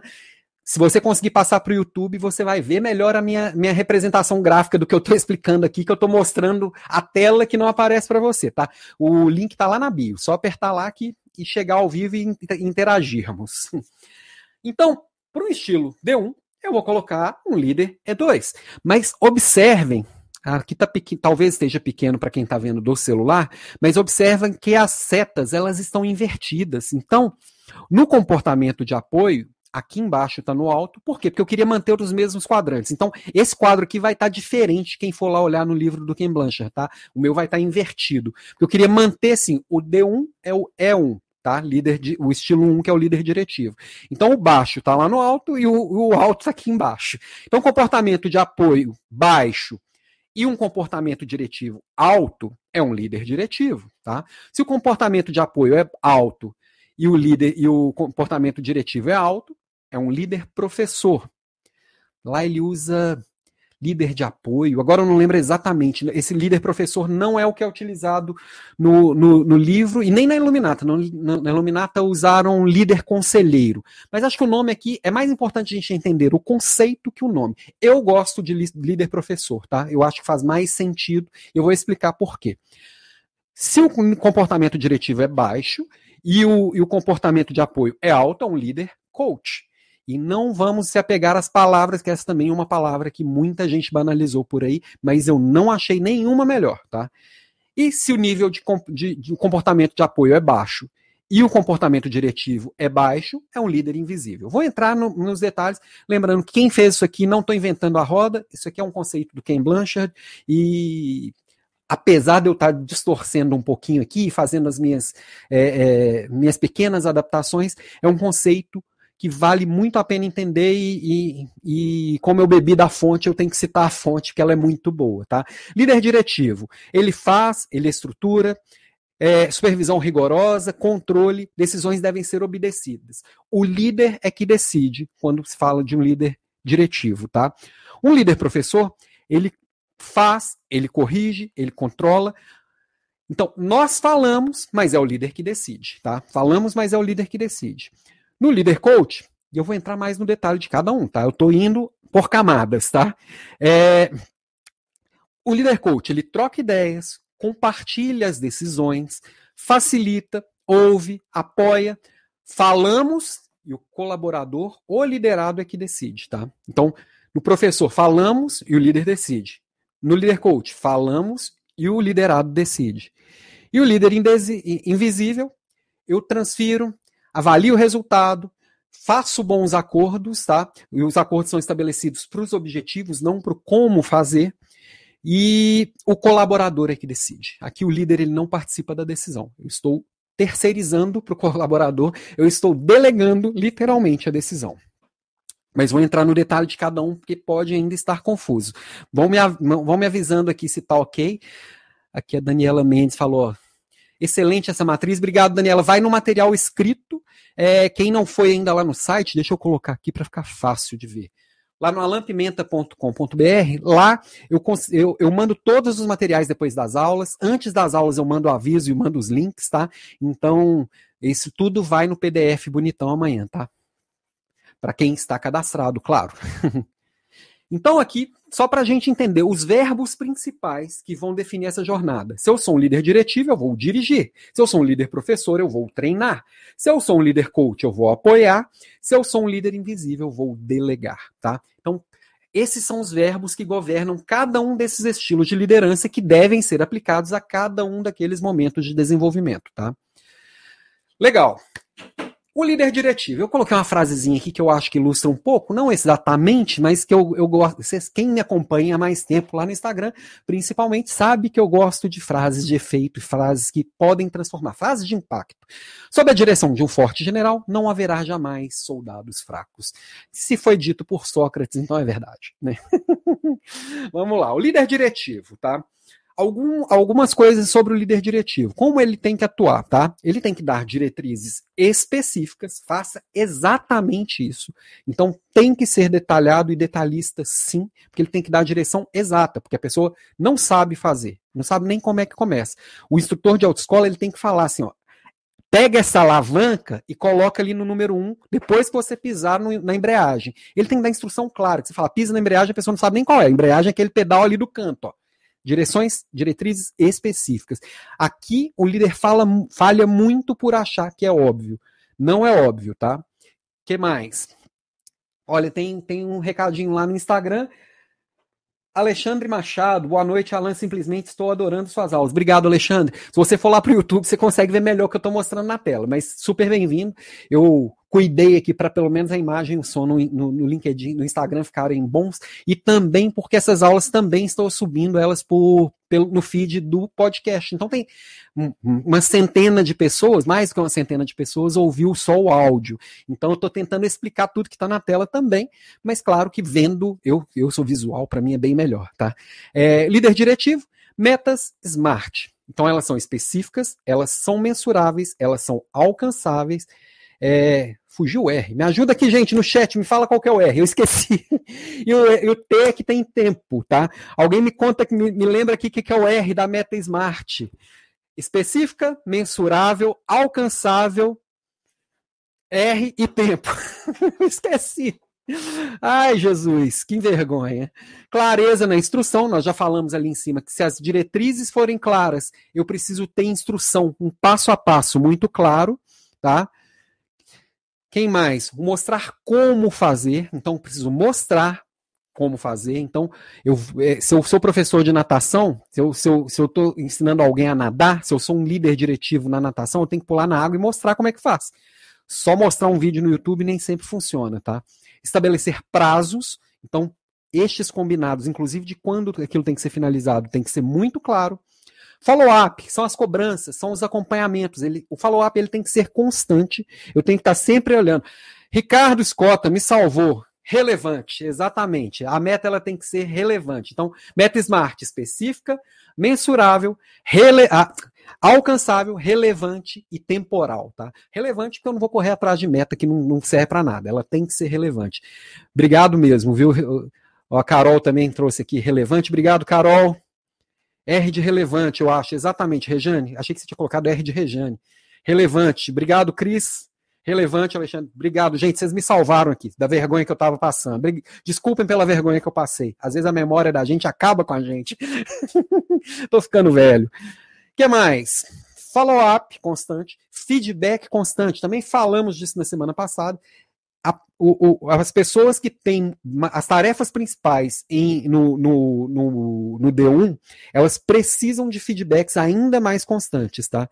Se você conseguir passar para o YouTube, você vai ver melhor a minha, minha representação gráfica do que eu estou [LAUGHS] explicando aqui, que eu estou mostrando a tela que não aparece para você, tá? O link está lá na bio, só apertar lá aqui e chegar ao vivo e interagirmos. [LAUGHS] Então, para o estilo D1, eu vou colocar um líder E2. Mas observem, aqui tá pequeno, talvez esteja pequeno para quem está vendo do celular, mas observem que as setas elas estão invertidas. Então, no comportamento de apoio, aqui embaixo está no alto. Por quê? Porque eu queria manter os mesmos quadrantes. Então, esse quadro aqui vai estar tá diferente quem for lá olhar no livro do Ken Blanchard, tá? O meu vai estar tá invertido. Eu queria manter, assim, o D1 é o E1. tá? Líder de, o estilo 1, que é o líder diretivo. Então o baixo está lá no alto e o, o alto está aqui embaixo. Então comportamento de apoio baixo e um comportamento diretivo alto é um líder diretivo, tá? Se o comportamento de apoio é alto e o líder e o comportamento diretivo é alto, é um líder professor. Lá ele usa líder de apoio. Agora eu não lembro exatamente. Esse líder professor não é o que é utilizado no, no, no livro e nem na Iluminata. No, na Iluminata usaram líder conselheiro. Mas acho que o nome aqui é mais importante a gente entender o conceito que o nome. Eu gosto de líder professor, tá? Eu acho que faz mais sentido. Eu vou explicar por quê. Se o comportamento diretivo é baixo e o, e o comportamento de apoio é alto, é um líder coach. E não vamos se apegar às palavras, que essa também é uma palavra que muita gente banalizou por aí, mas eu não achei nenhuma melhor, tá? E se o nível de, de, de comportamento de apoio é baixo e o comportamento diretivo é baixo, é um líder invisível. Vou entrar no, nos detalhes, lembrando que quem fez isso aqui não estou inventando a roda, isso aqui é um conceito do Ken Blanchard, e apesar de eu estar distorcendo um pouquinho aqui, fazendo as minhas, é, é, minhas pequenas adaptações, é um conceito que vale muito a pena entender e, e, e, como eu bebi da fonte, eu tenho que citar a fonte, porque ela é muito boa, tá? Líder diretivo, ele faz, ele estrutura, é, supervisão rigorosa, controle, decisões devem ser obedecidas. O líder é que decide quando se fala de um líder diretivo, tá? Um líder professor, ele faz, ele corrige, ele controla. Então, nós falamos, mas é o líder que decide, tá? Falamos, mas é o líder que decide. No líder coach, e eu vou entrar mais no detalhe de cada um, tá? Eu estou indo por camadas, tá? É, o líder coach, ele troca ideias, compartilha as decisões, facilita, ouve, apoia, falamos e o colaborador ou liderado é que decide, tá? Então, no professor falamos e o líder decide. No líder coach falamos e o liderado decide. E o líder invisível, eu transfiro, avalio o resultado, faço bons acordos, tá? E os acordos são estabelecidos para os objetivos, não para o como fazer. E o colaborador é que decide. Aqui o líder ele não participa da decisão. Eu estou terceirizando para o colaborador, eu estou delegando literalmente a decisão. Mas vou entrar no detalhe de cada um, porque pode ainda estar confuso. Vão me, vão me avisando aqui se está ok. Aqui a Daniela Mendes falou: Excelente essa matriz. Obrigado, Daniela. Vai no material escrito. É, quem não foi ainda lá no site, deixa eu colocar aqui para ficar fácil de ver. Lá no alampimenta.com.br, lá eu, eu, eu, mando todos os materiais depois das aulas. Antes das aulas eu mando o aviso e mando os links, tá? Então, isso tudo vai no PDF bonitão amanhã, tá? Para quem está cadastrado, claro. [LAUGHS] Então, aqui, só para a gente entender os verbos principais que vão definir essa jornada. Se eu sou um líder diretivo, eu vou dirigir. Se eu sou um líder professor, eu vou treinar. Se eu sou um líder coach, eu vou apoiar. Se eu sou um líder invisível, eu vou delegar, tá? Então, esses são os verbos que governam cada um desses estilos de liderança que devem ser aplicados a cada um daqueles momentos de desenvolvimento, tá? Legal. O líder diretivo. Eu coloquei uma frasezinha aqui que eu acho que ilustra um pouco, não exatamente, mas que eu, eu gosto. Vocês, quem me acompanha há mais tempo lá no Instagram, principalmente, sabe que eu gosto de frases de efeito, frases que podem transformar, frases de impacto. Sob a direção de um forte general, não haverá jamais soldados fracos. Se foi dito por Sócrates, então é verdade. Né? [LAUGHS] Vamos lá, o líder diretivo, tá? Algum, algumas coisas sobre o líder diretivo. Como ele tem que atuar, tá? Ele tem que dar diretrizes específicas, faça exatamente isso. Então tem que ser detalhado e detalhista, sim, porque ele tem que dar a direção exata, porque a pessoa não sabe fazer, não sabe nem como é que começa. O instrutor de autoescola ele tem que falar assim, ó, pega essa alavanca e coloca ali no número um, depois que você pisar no, na embreagem. Ele tem que dar instrução clara, que você fala, pisa na embreagem, a pessoa não sabe nem qual é. A embreagem é aquele pedal ali do canto, ó. Direções, diretrizes específicas. Aqui o líder fala, falha muito por achar que é óbvio. Não é óbvio, tá? que mais? Olha, tem, tem um recadinho lá no Instagram. Alexandre Machado, boa noite, Alan. Simplesmente estou adorando suas aulas. Obrigado, Alexandre. Se você for lá para o YouTube, você consegue ver melhor o que eu estou mostrando na tela. Mas super bem-vindo. Eu cuidei aqui para pelo menos a imagem e o som no, no, no, LinkedIn, no Instagram ficarem bons, e também porque essas aulas também estou subindo elas por, pelo, no feed do podcast. Então tem uma centena de pessoas, mais que uma centena de pessoas, ouviu só o áudio. Então eu estou tentando explicar tudo que está na tela também, mas claro que vendo, eu, eu sou visual, para mim é bem melhor, tá? É, líder diretivo, metas smart. Então elas são específicas, elas são mensuráveis, elas são alcançáveis. É, fugiu o R. Me ajuda aqui, gente, no chat, me fala qual que é o R, eu esqueci. [LAUGHS] e, o, e o T é que tem tempo, tá? Alguém me conta, me, me lembra aqui o que, que é o R da Meta Smart. Específica, mensurável, alcançável, R e tempo. [LAUGHS] esqueci. Ai, Jesus, que vergonha. Clareza na instrução, nós já falamos ali em cima que se as diretrizes forem claras, eu preciso ter instrução, um passo a passo muito claro, tá? Quem mais? Mostrar como fazer, então preciso mostrar como fazer. Então, eu, é, se eu sou professor de natação, se eu estou se eu, se ensinando alguém a nadar, se eu sou um líder diretivo na natação, eu tenho que pular na água e mostrar como é que faz. Só mostrar um vídeo no YouTube nem sempre funciona, tá? estabelecer prazos. Então, estes combinados, inclusive de quando aquilo tem que ser finalizado, tem que ser muito claro. Follow-up são as cobranças, são os acompanhamentos. Ele, o follow-up ele tem que ser constante. Eu tenho que estar sempre olhando. Ricardo Escota me salvou. Relevante, exatamente. A meta ela tem que ser relevante. Então, meta smart específica, mensurável, rele... alcançável, relevante e temporal, tá? Relevante porque eu não vou correr atrás de meta que não, não serve para nada. Ela tem que ser relevante. Obrigado mesmo, viu? A Carol também trouxe aqui relevante. Obrigado, Carol. R de relevante, eu acho. Exatamente, Rejane. Achei que você tinha colocado R de Rejane. Relevante. Obrigado, Cris. Relevante, Alexandre. Obrigado, gente. Vocês me salvaram aqui da vergonha que eu estava passando. Desculpem pela vergonha que eu passei. Às vezes a memória da gente acaba com a gente. [LAUGHS] Tô ficando velho que mais? Follow-up constante, feedback constante. Também falamos disso na semana passada. O, o, as pessoas que têm as tarefas principais em, no, no, no, no D1, elas precisam de feedbacks ainda mais constantes, tá?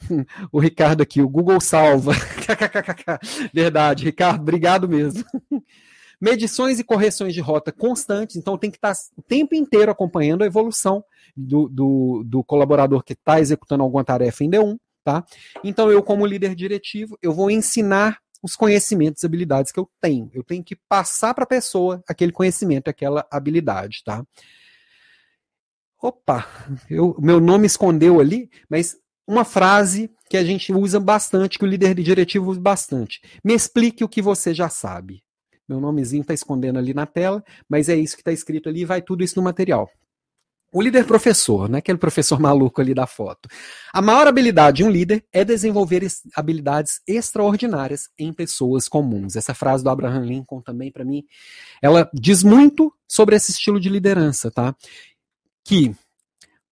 [LAUGHS] O Ricardo aqui, o Google salva. [LAUGHS] Verdade, Ricardo, obrigado mesmo. [LAUGHS] Medições e correções de rota constantes, então tem que estar o tempo inteiro acompanhando a evolução do, do, do colaborador que está executando alguma tarefa em D1, tá? Então eu, como líder diretivo, eu vou ensinar os conhecimentos e habilidades que eu tenho. Eu tenho que passar para a pessoa aquele conhecimento, aquela habilidade, tá? Opa, eu, meu nome escondeu ali, mas uma frase que a gente usa bastante, que o líder diretivo usa bastante. Me explique o que você já sabe. Meu nomezinho está escondendo ali na tela, mas é isso que está escrito ali e vai tudo isso no material. O líder professor, não é aquele professor [LAUGHS] maluco ali da foto. A maior habilidade de um líder é desenvolver habilidades extraordinárias em pessoas comuns. Essa frase do Abraham Lincoln também, para mim, ela diz muito sobre esse estilo de liderança, tá? Que,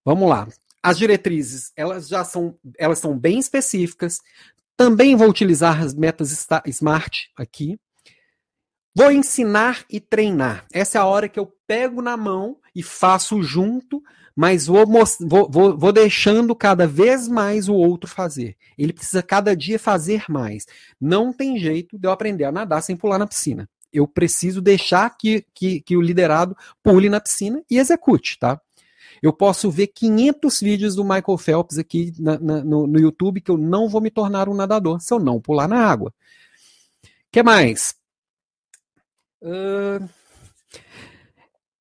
vamos lá, as diretrizes, elas já são, elas são bem específicas. Também vou utilizar as metas SMART aqui, Vou ensinar e treinar. Essa é a hora que eu pego na mão e faço junto, mas vou, vou, vou, vou, deixando cada vez mais o outro fazer. Ele precisa cada dia fazer mais. Não tem jeito de eu aprender a nadar sem pular na piscina. Eu preciso deixar que, que, que o liderado pule na piscina e execute, tá? Eu posso ver 500 vídeos do Michael Phelps aqui na, na, no, no YouTube que eu não vou me tornar um nadador se eu não pular na água. Que mais? Uh,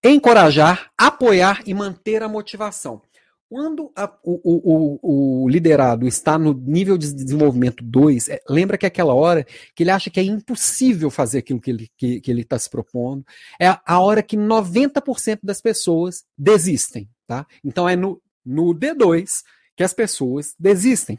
encorajar, apoiar e manter a motivação. Quando a, o, o, o, liderado está no nível de desenvolvimento 2, é, lembra que é aquela hora que ele acha que é impossível fazer aquilo que ele está que, que ele tá se propondo, é a, a hora que 90% das pessoas desistem. Tá? Então é no, no D2 que as pessoas desistem.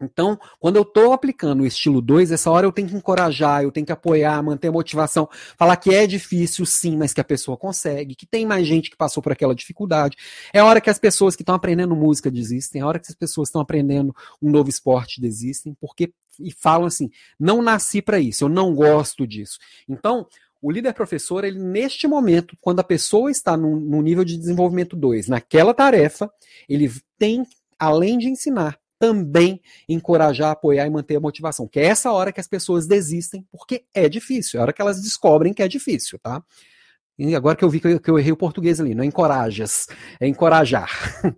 Então, quando eu estou aplicando o estilo 2, essa hora eu tenho que encorajar, eu tenho que apoiar, manter a motivação, falar que é difícil sim, mas que a pessoa consegue, que tem mais gente que passou por aquela dificuldade. É a hora que as pessoas que estão aprendendo música desistem, é a hora que as pessoas estão aprendendo um novo esporte desistem, porque e falam assim: não nasci para isso, eu não gosto disso. Então, o líder professor, ele neste momento, quando a pessoa está no, no nível de desenvolvimento 2, naquela tarefa, ele tem, além de ensinar, também encorajar, apoiar e manter a motivação. Que é essa hora que as pessoas desistem, porque é difícil, é a hora que elas descobrem que é difícil, tá? E agora que eu vi que eu, que eu errei o português ali, não é encorajas, é encorajar. [LAUGHS]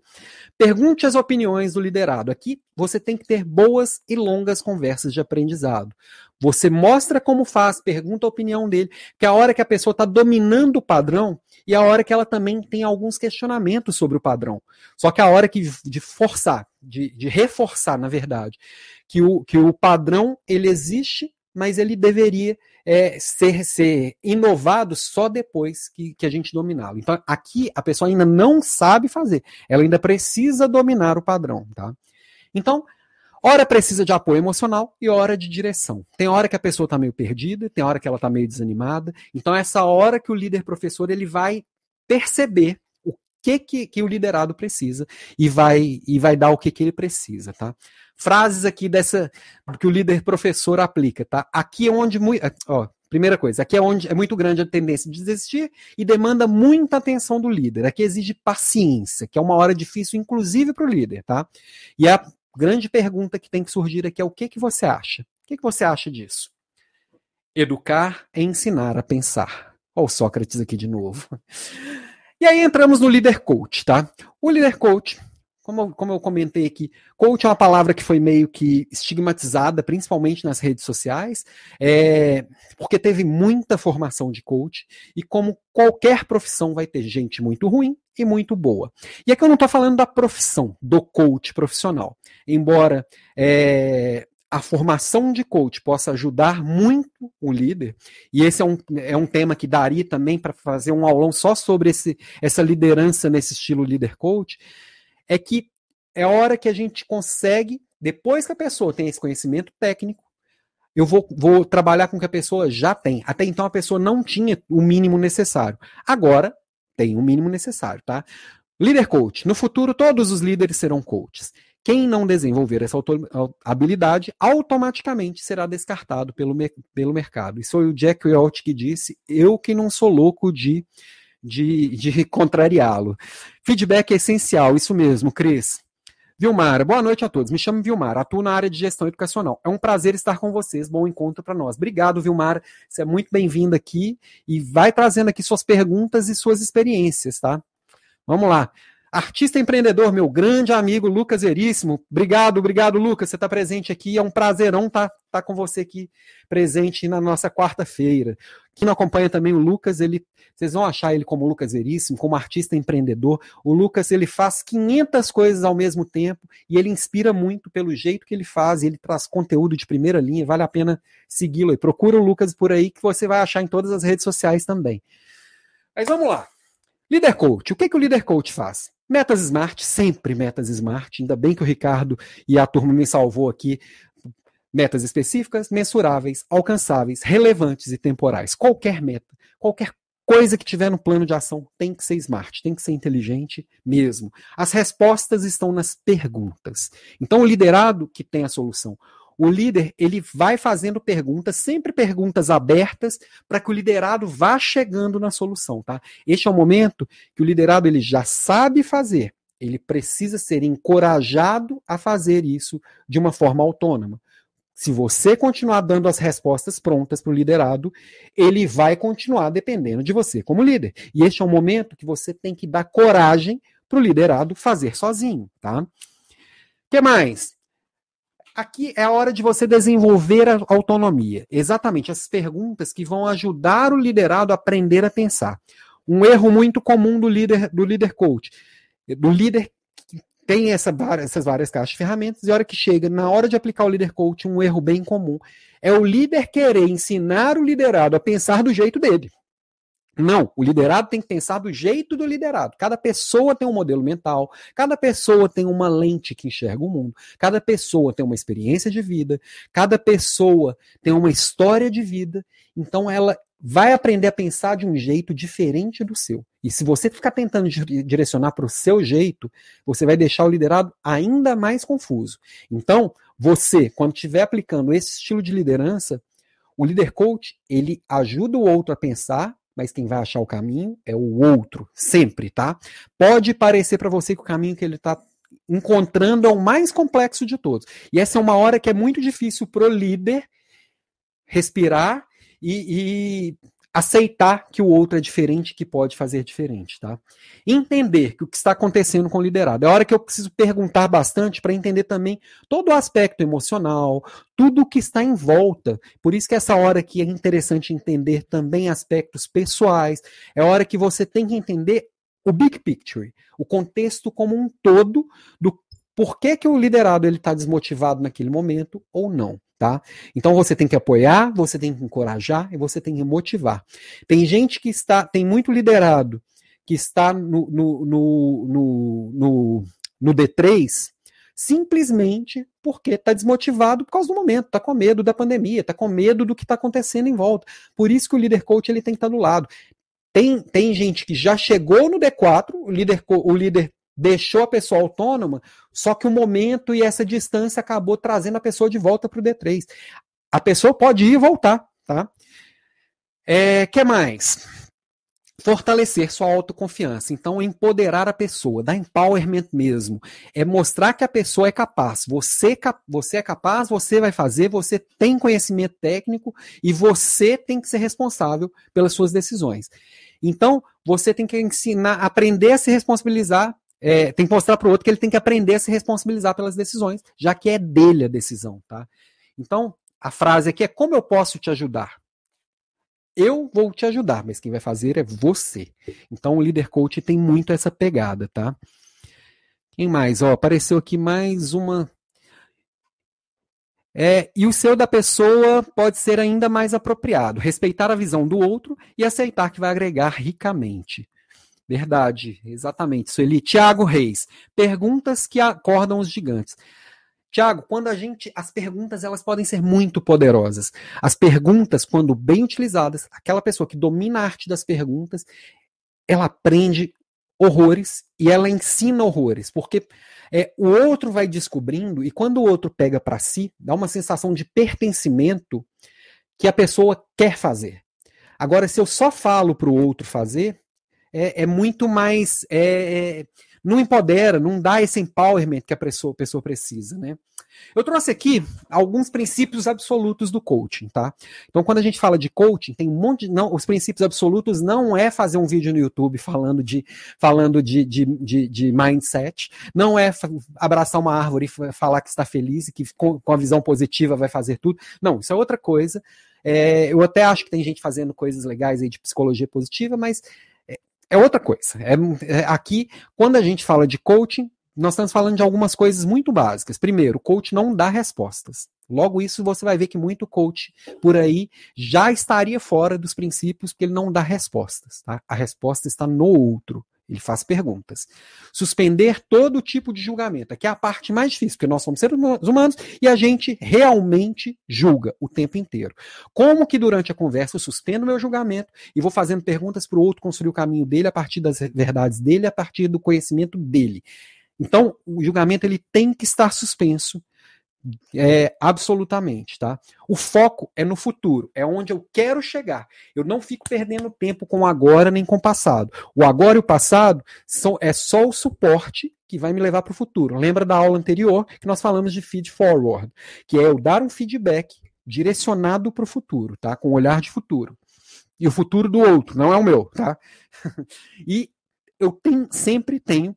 Pergunte as opiniões do liderado. Aqui você tem que ter boas e longas conversas de aprendizado. Você mostra como faz, pergunta a opinião dele, que é a hora que a pessoa está dominando o padrão e a hora que ela também tem alguns questionamentos sobre o padrão. Só que a hora que, de forçar, de, de reforçar, na verdade, que o, que o padrão ele existe, mas ele deveria é, ser, ser inovado só depois que, que a gente dominá-lo. Então, aqui a pessoa ainda não sabe fazer, ela ainda precisa dominar o padrão. Tá? Então, hora precisa de apoio emocional e hora de direção. Tem hora que a pessoa está meio perdida, tem hora que ela está meio desanimada. Então, essa hora que o líder professor ele vai perceber o que, que, que o liderado precisa e vai, e vai dar o que, que ele precisa. Tá? Frases aqui dessa que o líder professor aplica, tá? Aqui é onde muito, ó, primeira coisa, aqui é onde é muito grande a tendência de desistir e demanda muita atenção do líder. Aqui exige paciência, que é uma hora difícil inclusive para o líder, tá? E a grande pergunta que tem que surgir aqui é o que que você acha? O que que você acha disso? Educar é ensinar a pensar. Olha o Sócrates aqui de novo. E aí entramos no líder coach, tá? O líder coach como, como eu comentei aqui, coach é uma palavra que foi meio que estigmatizada, principalmente nas redes sociais, é, porque teve muita formação de coach, e como qualquer profissão vai ter gente muito ruim e muito boa. E aqui eu não estou falando da profissão, do coach profissional. Embora é, a formação de coach possa ajudar muito o líder, e esse é um, é um tema que daria também para fazer um aulão só sobre esse, essa liderança nesse estilo líder coach é que é a hora que a gente consegue, depois que a pessoa tem esse conhecimento técnico, eu vou, vou trabalhar com o que a pessoa já tem. Até então a pessoa não tinha o mínimo necessário. Agora tem o mínimo necessário, tá? Líder coach. No futuro, todos os líderes serão coaches. Quem não desenvolver essa habilidade automaticamente será descartado pelo, pelo mercado. Isso foi o Jack Welch que disse: Eu que não sou louco de de, de contrariá-lo. Feedback é essencial, isso mesmo, Cris. Vilmar, boa noite a todos. Me chamo Vilmar, atuo na área de gestão educacional. É um prazer estar com vocês. Bom encontro para nós. Obrigado, Vilmar. Você é muito bem-vindo aqui e vai trazendo aqui suas perguntas e suas experiências, tá? Vamos lá. Artista empreendedor, meu grande amigo Lucas Veríssimo. Obrigado, obrigado, Lucas. Você está presente aqui. É um prazerão estar tá, tá com você aqui presente na nossa quarta-feira. Quem não acompanha também o Lucas, ele, vocês vão achar ele como Lucas Veríssimo, como artista empreendedor. O Lucas ele faz 500 coisas ao mesmo tempo e ele inspira muito pelo jeito que ele faz. Ele traz conteúdo de primeira linha. Vale a pena segui-lo. Procura o Lucas por aí que você vai achar em todas as redes sociais também. Mas vamos lá. Líder Coach. O que, que o Líder Coach faz? Metas Smart, sempre metas Smart. Ainda bem que o Ricardo e a turma me salvou aqui. Metas específicas, mensuráveis, alcançáveis, relevantes e temporais. Qualquer meta, qualquer coisa que tiver no plano de ação tem que ser smart, tem que ser inteligente mesmo. As respostas estão nas perguntas. Então, o liderado que tem a solução. O líder, ele vai fazendo perguntas, sempre perguntas abertas, para que o liderado vá chegando na solução, tá? Este é o momento que o liderado ele já sabe fazer, ele precisa ser encorajado a fazer isso de uma forma autônoma. Se você continuar dando as respostas prontas para o liderado, ele vai continuar dependendo de você como líder. E este é o momento que você tem que dar coragem para o liderado fazer sozinho, tá? O que mais? Aqui é a hora de você desenvolver a autonomia. Exatamente, essas perguntas que vão ajudar o liderado a aprender a pensar. Um erro muito comum do líder do líder coach, do líder que tem essa, essas várias caixas de ferramentas, e a hora que chega, na hora de aplicar o líder coach, um erro bem comum é o líder querer ensinar o liderado a pensar do jeito dele. Não, o liderado tem que pensar do jeito do liderado. Cada pessoa tem um modelo mental, cada pessoa tem uma lente que enxerga o mundo, cada pessoa tem uma experiência de vida, cada pessoa tem uma história de vida, então ela vai aprender a pensar de um jeito diferente do seu. E se você ficar tentando direcionar para o seu jeito, você vai deixar o liderado ainda mais confuso. Então, você, quando estiver aplicando esse estilo de liderança, o líder coach, ele ajuda o outro a pensar mas quem vai achar o caminho é o outro, sempre, tá? Pode parecer para você que o caminho que ele está encontrando é o mais complexo de todos. E essa é uma hora que é muito difícil pro líder respirar e, e aceitar que o outro é diferente, que pode fazer diferente, tá? Entender que o que está acontecendo com o liderado. É hora que eu preciso perguntar bastante para entender também todo o aspecto emocional, tudo o que está em volta. Por isso que essa hora que é interessante entender também aspectos pessoais. É hora que você tem que entender o big picture, o contexto como um todo do por que, que o liderado ele está desmotivado naquele momento ou não. Tá? Então você tem que apoiar, você tem que encorajar e você tem que motivar. Tem gente que está, tem muito liderado que está no, no, no, no, no, no D3 simplesmente porque está desmotivado por causa do momento, está com medo da pandemia, está com medo do que está acontecendo em volta. Por isso que o líder coach ele tem que estar tá do lado. Tem, tem gente que já chegou no D4, o líder, o líder deixou a pessoa autônoma, só que o momento e essa distância acabou trazendo a pessoa de volta para o D3. A pessoa pode ir e voltar, tá? É, que mais? Fortalecer sua autoconfiança. Então, empoderar a pessoa, dar empowerment mesmo. É mostrar que a pessoa é capaz. Você, você é capaz, você vai fazer, você tem conhecimento técnico e você tem que ser responsável pelas suas decisões. Então, você tem que ensinar, aprender a se responsabilizar é, tem que mostrar para o outro que ele tem que aprender a se responsabilizar pelas decisões, já que é dele a decisão, tá? Então, a frase aqui é como eu posso te ajudar? Eu vou te ajudar, mas quem vai fazer é você. Então, o líder coach tem muito essa pegada, tá? Quem mais? Ó, apareceu aqui mais uma. É, e o seu da pessoa pode ser ainda mais apropriado. Respeitar a visão do outro e aceitar que vai agregar ricamente. Verdade, exatamente. Sueli. Tiago Reis. Perguntas que acordam os gigantes. Tiago, quando a gente. As perguntas elas podem ser muito poderosas. As perguntas, quando bem utilizadas, aquela pessoa que domina a arte das perguntas, ela aprende horrores e ela ensina horrores. Porque é, o outro vai descobrindo, e quando o outro pega para si, dá uma sensação de pertencimento que a pessoa quer fazer. Agora, se eu só falo para o outro fazer, é, é muito mais. É, é, não empodera, não dá esse empowerment que a pessoa, pessoa precisa, né? Eu trouxe aqui alguns princípios absolutos do coaching, tá? Então, quando a gente fala de coaching, tem um monte de. Não, os princípios absolutos não é fazer um vídeo no YouTube falando de, falando de, de, de, de mindset, não é abraçar uma árvore e falar que está feliz e que com, com a visão positiva vai fazer tudo. Não, isso é outra coisa. É, eu até acho que tem gente fazendo coisas legais aí de psicologia positiva, mas é outra coisa. É, é, aqui, quando a gente fala de coaching, nós estamos falando de algumas coisas muito básicas. Primeiro, o coach não dá respostas. Logo, isso você vai ver que muito coach por aí já estaria fora dos princípios, porque ele não dá respostas. Tá? A resposta está no outro. Ele faz perguntas. Suspender todo tipo de julgamento. Aqui é a parte mais difícil, porque nós somos seres humanos e a gente realmente julga o tempo inteiro. Como que durante a conversa eu suspendo meu julgamento e vou fazendo perguntas para o outro construir o caminho dele a partir das verdades dele, a partir do conhecimento dele. Então, o julgamento ele tem que estar suspenso é, absolutamente, tá? O foco é no futuro, é onde eu quero chegar. Eu não fico perdendo tempo com o agora nem com o passado. O agora e o passado são, é só o suporte que vai me levar para o futuro. Lembra da aula anterior que nós falamos de feed forward, que é eu dar um feedback direcionado para o futuro, tá? Com olhar de futuro. E o futuro do outro, não é o meu, tá? [LAUGHS] e eu tenho, sempre tenho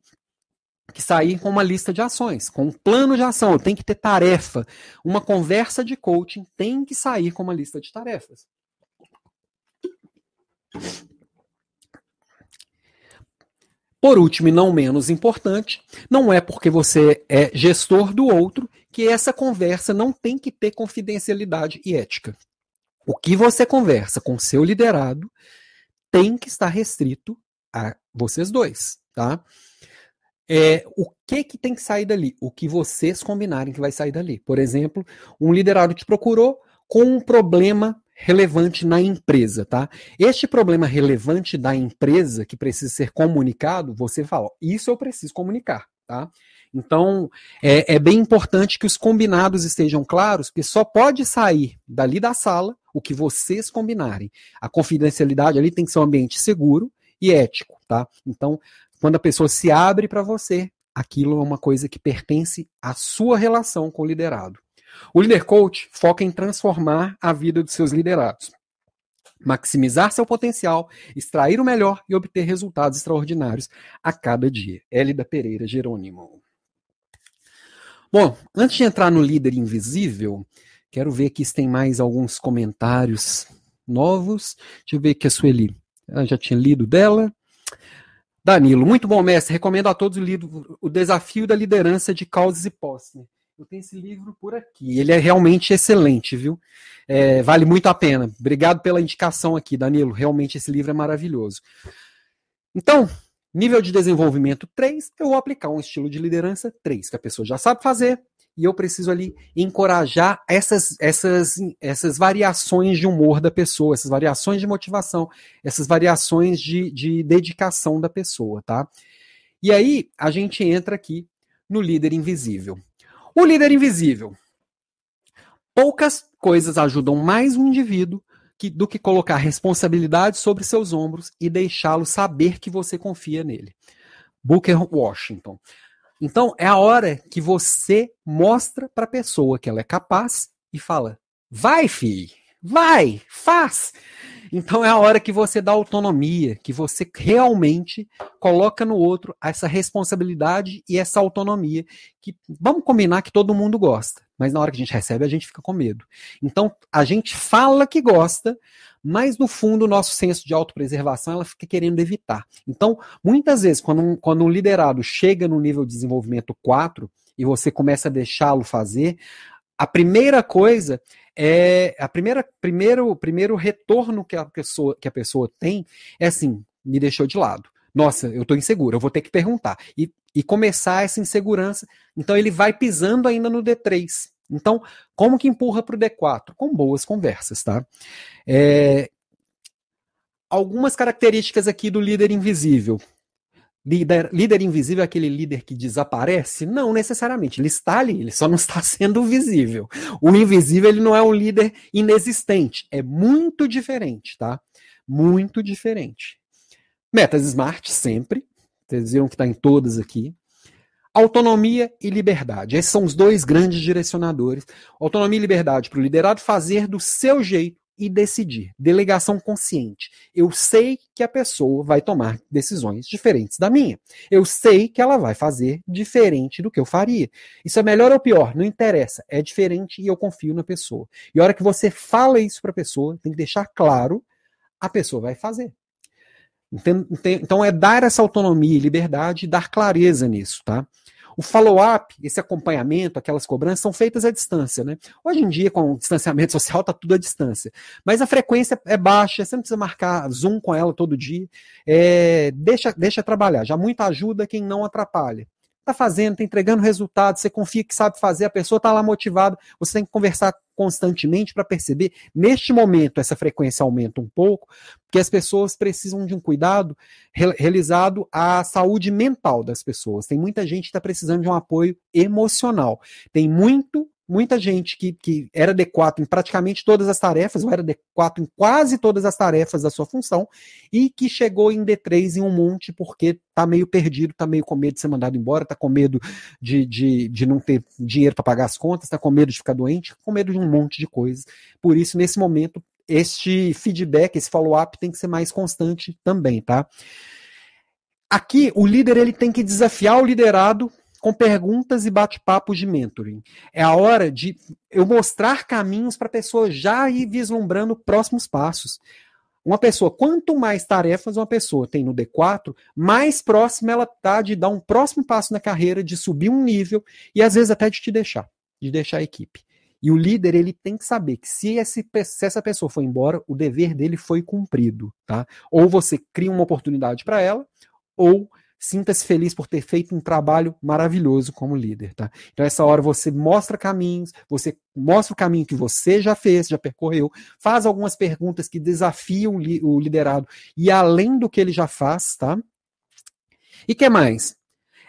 que sair com uma lista de ações, com um plano de ação, tem que ter tarefa. Uma conversa de coaching tem que sair com uma lista de tarefas. Por último e não menos importante, não é porque você é gestor do outro que essa conversa não tem que ter confidencialidade e ética. O que você conversa com seu liderado tem que estar restrito a vocês dois, tá? É, o que que tem que sair dali? O que vocês combinarem que vai sair dali. Por exemplo, um liderado te procurou com um problema relevante na empresa, tá? Este problema relevante da empresa que precisa ser comunicado, você fala, isso eu preciso comunicar, tá? Então, é, é, bem importante que os combinados estejam claros, porque só pode sair dali da sala o que vocês combinarem. A confidencialidade ali tem que ser um ambiente seguro e ético, tá? Então, quando a pessoa se abre para você, aquilo é uma coisa que pertence à sua relação com o liderado. O líder coach foca em transformar a vida dos seus liderados. maximizar seu potencial, extrair o melhor e obter resultados extraordinários a cada dia. Hélida Pereira Jerônimo. Bom, antes de entrar no líder invisível, quero ver aqui se tem mais alguns comentários novos. Deixa eu ver aqui a Sueli. Ela já tinha lido dela. Danilo, muito bom, mestre. Recomendo a todos o livro O Desafio da Liderança de Causes e Posner. Eu tenho esse livro por aqui. Ele é realmente excelente, viu? É, vale muito a pena. Obrigado pela indicação aqui, Danilo. Realmente esse livro é maravilhoso. Então, nível de desenvolvimento 3, eu vou aplicar um estilo de liderança 3, que a pessoa já sabe fazer, e eu preciso ali encorajar essas, essas, essas variações de humor da pessoa, essas variações de motivação, essas variações de, de dedicação da pessoa, tá? E aí a gente entra aqui no líder invisível. O líder invisível. Poucas coisas ajudam mais um indivíduo que, do que colocar responsabilidade sobre seus ombros e deixá-lo saber que você confia nele. Booker Washington. Então, é a hora que você mostra para a pessoa que ela é capaz e fala: vai, filho, vai, faz. Então, é a hora que você dá autonomia, que você realmente coloca no outro essa responsabilidade e essa autonomia, que vamos combinar que todo mundo gosta, mas na hora que a gente recebe, a gente fica com medo. Então, a gente fala que gosta, mas no fundo o nosso senso de autopreservação ela fica querendo evitar. Então, muitas vezes, quando um, quando um liderado chega no nível de desenvolvimento 4 e você começa a deixá-lo fazer, a primeira coisa é a primeira primeiro primeiro retorno que a pessoa que a pessoa tem é assim, me deixou de lado. Nossa, eu estou inseguro, eu vou ter que perguntar. E, e começar essa insegurança. Então ele vai pisando ainda no D3. Então, como que empurra para o D4? Com boas conversas, tá? É, algumas características aqui do líder invisível. Líder, líder invisível é aquele líder que desaparece? Não necessariamente. Ele está ali, ele só não está [LAUGHS] sendo visível. O invisível ele não é um líder inexistente. É muito diferente, tá? Muito diferente. Metas smart, sempre. Vocês viram que está em todas aqui. Autonomia e liberdade. Esses são os dois grandes direcionadores. Autonomia e liberdade para o liderado fazer do seu jeito e decidir. Delegação consciente. Eu sei que a pessoa vai tomar decisões diferentes da minha. Eu sei que ela vai fazer diferente do que eu faria. Isso é melhor ou pior? Não interessa. É diferente e eu confio na pessoa. E a hora que você fala isso para a pessoa, tem que deixar claro, a pessoa vai fazer. Então é dar essa autonomia e liberdade dar clareza nisso, tá? O follow-up, esse acompanhamento, aquelas cobranças são feitas à distância, né? Hoje em dia, com o distanciamento [LAUGHS] social, tá tudo à distância. Mas a frequência é baixa, você não precisa marcar Zoom com ela todo dia. É, deixa, deixa trabalhar. Já muito ajuda quem não atrapalha está fazendo, está entregando resultado, você confia que sabe fazer, a pessoa está lá motivada, você tem que conversar constantemente para perceber. Neste momento, essa frequência aumenta um pouco, porque as pessoas precisam de um cuidado realizado à saúde mental das pessoas. Tem muita gente que está precisando de um apoio emocional. Tem muito muita gente que, que era D4 em praticamente todas as tarefas, ou era D4 em quase todas as tarefas da sua função, e que chegou em D3 em um monte porque tá meio perdido, tá meio com medo de ser mandado embora, tá com medo de, de, de não ter dinheiro para pagar as contas, tá com medo de ficar doente, com medo de um monte de coisas. Por isso, nesse momento, este feedback, esse follow-up tem que ser mais constante também, tá? Aqui, o líder ele tem que desafiar o liderado com perguntas e bate-papos de mentoring. É a hora de eu mostrar caminhos para a pessoa já ir vislumbrando próximos passos. Uma pessoa, quanto mais tarefas uma pessoa tem no D4, mais próxima ela está de dar um próximo passo na carreira, de subir um nível e às vezes até de te deixar, de deixar a equipe. E o líder ele tem que saber que se, esse, se essa pessoa for embora, o dever dele foi cumprido, tá? Ou você cria uma oportunidade para ela, ou Sinta-se feliz por ter feito um trabalho maravilhoso como líder, tá? Então, essa hora você mostra caminhos, você mostra o caminho que você já fez, já percorreu, faz algumas perguntas que desafiam o liderado e além do que ele já faz, tá? E que mais?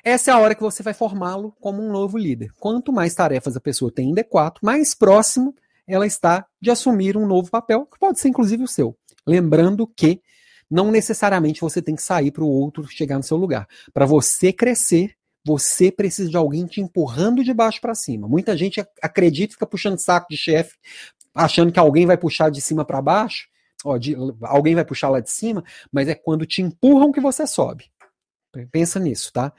Essa é a hora que você vai formá-lo como um novo líder. Quanto mais tarefas a pessoa tem em D4, mais próximo ela está de assumir um novo papel, que pode ser inclusive o seu. Lembrando que não necessariamente você tem que sair para o outro chegar no seu lugar. Para você crescer, você precisa de alguém te empurrando de baixo para cima. Muita gente acredita, fica puxando saco de chefe, achando que alguém vai puxar de cima para baixo. ó, de, alguém vai puxar lá de cima, mas é quando te empurram que você sobe. Pensa nisso, tá?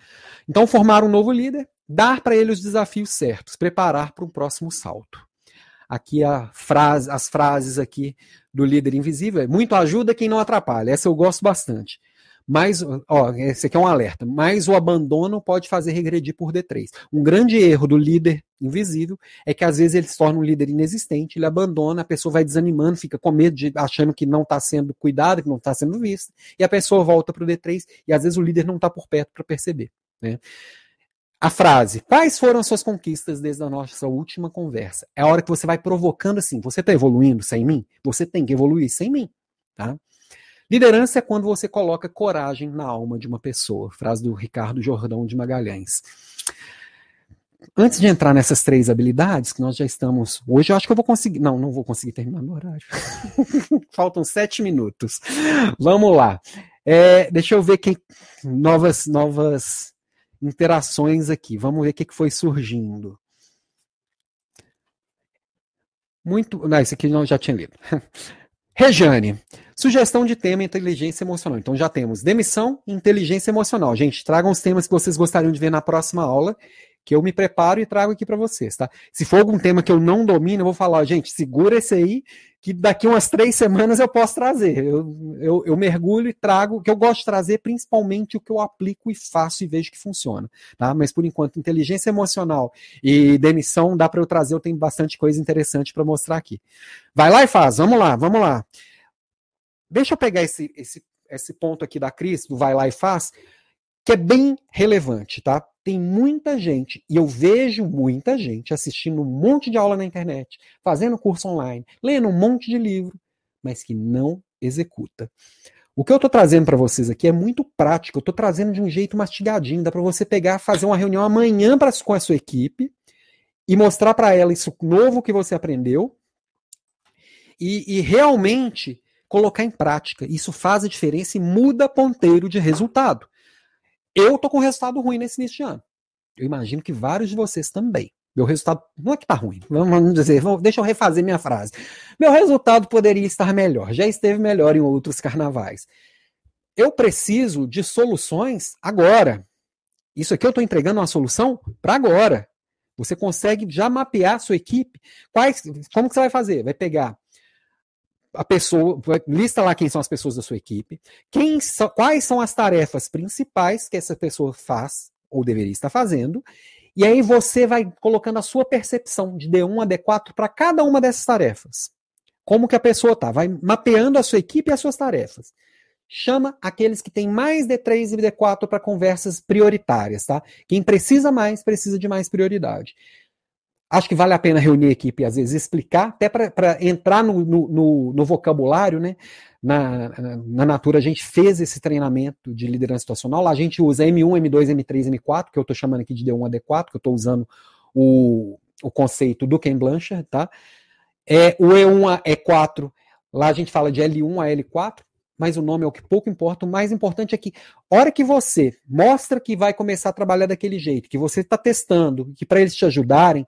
Então, formar um novo líder, dar para ele os desafios certos, preparar para um próximo salto. Aqui a frase, as frases aqui do líder invisível é muito ajuda quem não atrapalha. Essa eu gosto bastante. Mas, ó, esse aqui é um alerta. Mas o abandono pode fazer regredir por D3. Um grande erro do líder invisível é que às vezes ele se torna um líder inexistente, ele abandona, a pessoa vai desanimando, fica com medo de achando que não está sendo cuidado, que não está sendo vista, e a pessoa volta para o D3 e às vezes o líder não está por perto para perceber. Né? A frase, quais foram as suas conquistas desde a nossa última conversa? É a hora que você vai provocando assim, você está evoluindo sem mim? Você tem que evoluir sem mim. Tá? Liderança é quando você coloca coragem na alma de uma pessoa. Frase do Ricardo Jordão de Magalhães. Antes de entrar nessas três habilidades, que nós já estamos. Hoje eu acho que eu vou conseguir. Não, não vou conseguir terminar no horário. [LAUGHS] Faltam sete minutos. Vamos lá. É, deixa eu ver que novas, novas interações aqui. Vamos ver o que foi surgindo. Muito. Não, esse aqui eu já tinha lido. [LAUGHS] Rejane, sugestão de tema inteligência emocional. Então já temos demissão inteligência emocional. Gente, tragam os temas que vocês gostariam de ver na próxima aula, que eu me preparo e trago aqui para vocês, tá? Se for algum tema que eu não domino, eu vou falar, gente, segura esse aí, que daqui umas três semanas eu posso trazer. Eu, eu, eu, mergulho e trago, que eu gosto de trazer principalmente o que eu aplico e faço e vejo que funciona. Tá? Mas por enquanto, inteligência emocional e demissão dá para eu trazer, eu tenho bastante coisa interessante para mostrar aqui. Vai lá e faz, vamos lá, vamos lá. Deixa eu pegar esse, esse, esse ponto aqui da Cris, do vai lá e faz, que é bem relevante, tá? Tem muita gente, e eu vejo muita gente assistindo um monte de aula na internet, fazendo curso online, lendo um monte de livro, mas que não executa. O que eu estou trazendo para vocês aqui é muito prático, eu estou trazendo de um jeito mastigadinho, dá para você pegar, fazer uma reunião amanhã pra, com a sua equipe e mostrar para ela isso novo que você aprendeu e, e realmente colocar em prática. Isso faz a diferença e muda ponteiro de resultado. Eu tô com resultado ruim nesse início de ano. Eu imagino que vários de vocês também. Meu resultado não é que tá ruim. Vamos dizer, deixa eu refazer minha frase. Meu resultado poderia estar melhor. Já esteve melhor em outros carnavais. Eu preciso de soluções agora. Isso aqui eu estou entregando uma solução para agora. Você consegue já mapear a sua equipe. Quais, como que você vai fazer? Vai pegar a pessoa, lista lá quem são as pessoas da sua equipe, quem são, quais são as tarefas principais que essa pessoa faz ou deveria estar fazendo, e aí você vai colocando a sua percepção de D1 a D4 para cada uma dessas tarefas. Como que a pessoa tá, vai mapeando a sua equipe e as suas tarefas. Chama aqueles que têm mais D3 e D4 para conversas prioritárias, tá? Quem precisa mais, precisa de mais prioridade. Acho que vale a pena reunir a equipe, às vezes, explicar, até para entrar no, no, no, vocabulário, né? Na, na Natura, a gente fez esse treinamento de liderança situacional. Lá a gente usa M1, M2, M3, M4, que eu estou chamando aqui de D1 a D4, que eu estou usando o, o conceito do Ken Blanchard, tá? É, o E1 a E4, lá a gente fala de L1 a L4, mas o nome é o que pouco importa. O mais importante é que, hora que você mostra que vai começar a trabalhar daquele jeito, que você está testando, que para eles te ajudarem,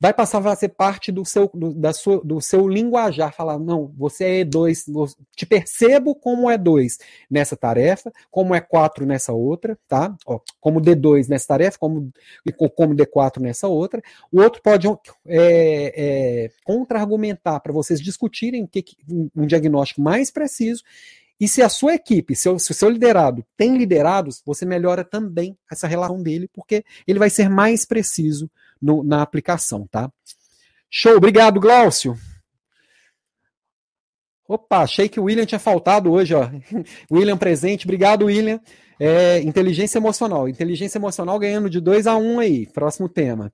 vai passar a ser parte do seu, do, da sua, do seu linguajar, falar, não, você é E2, te percebo como E2 nessa tarefa, como E4 nessa outra, tá? Ó, como D2 nessa tarefa, como, como D4 nessa outra. O outro pode é, é, contra-argumentar para vocês discutirem que, um diagnóstico mais preciso e se a sua equipe, se o seu liderado tem liderados, você melhora também essa relação dele, porque ele vai ser mais preciso no, na aplicação, tá? Show, obrigado, Glaucio. Opa, achei que o William tinha faltado hoje, ó. [LAUGHS] William presente, obrigado, William. É, inteligência emocional. Inteligência emocional ganhando de 2 a 1 um aí. Próximo tema.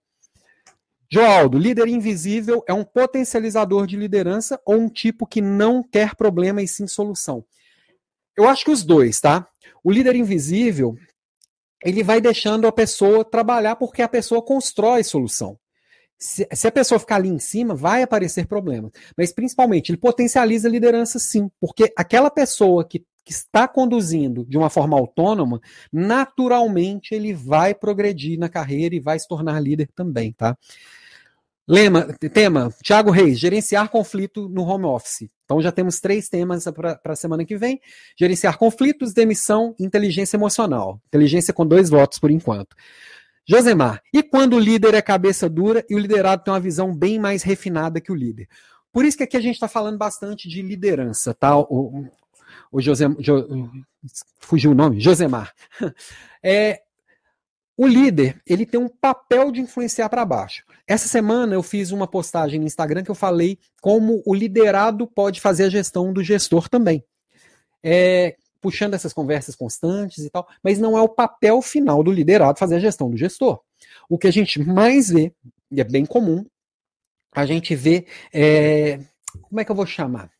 Joaldo, líder invisível é um potencializador de liderança ou um tipo que não quer problema e sim solução? Eu acho que os dois, tá? O líder invisível, ele vai deixando a pessoa trabalhar porque a pessoa constrói solução. Se, se, a pessoa ficar ali em cima, vai aparecer problemas. Mas, principalmente, ele potencializa a liderança sim, porque aquela pessoa que, que está conduzindo de uma forma autônoma, naturalmente ele vai progredir na carreira e vai se tornar líder também, tá? Lema, tema, Thiago Reis, gerenciar conflito no home office. Então já temos três temas para a semana que vem: gerenciar conflitos, demissão, inteligência emocional. Inteligência com dois votos por enquanto. Josemar, e quando o líder é cabeça dura e o liderado tem uma visão bem mais refinada que o líder? Por isso que aqui a gente está falando bastante de liderança, tá? O, o jo, fugiu o nome, Josemar. [LAUGHS] É, o líder, ele tem um papel de influenciar para baixo. Essa semana eu fiz uma postagem no Instagram que eu falei como o liderado pode fazer a gestão do gestor também. É, puxando essas conversas constantes e tal, mas não é o papel final do liderado fazer a gestão do gestor. O que a gente mais vê, e é bem comum, a gente vê, é, como é que eu vou chamar?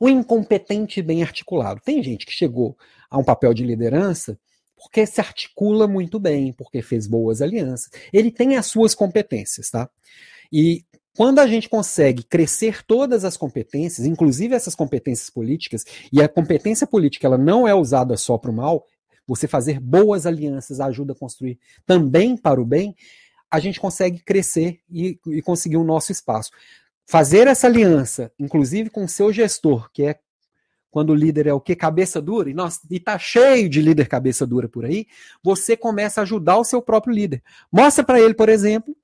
O incompetente bem articulado. Tem gente que chegou a um papel de liderança porque se articula muito bem, porque fez boas alianças. Ele tem as suas competências, tá? E quando a gente consegue crescer todas as competências, inclusive essas competências políticas, e a competência política ela não é usada só para o mal, você fazer boas alianças ajuda a construir também para o bem, a gente consegue crescer e, e conseguir o nosso espaço. Fazer essa aliança, inclusive com o seu gestor, que é quando o líder é o que? Cabeça dura, e, nós, e tá cheio de líder cabeça dura por aí, você começa a ajudar o seu próprio líder. Mostra para ele, por exemplo,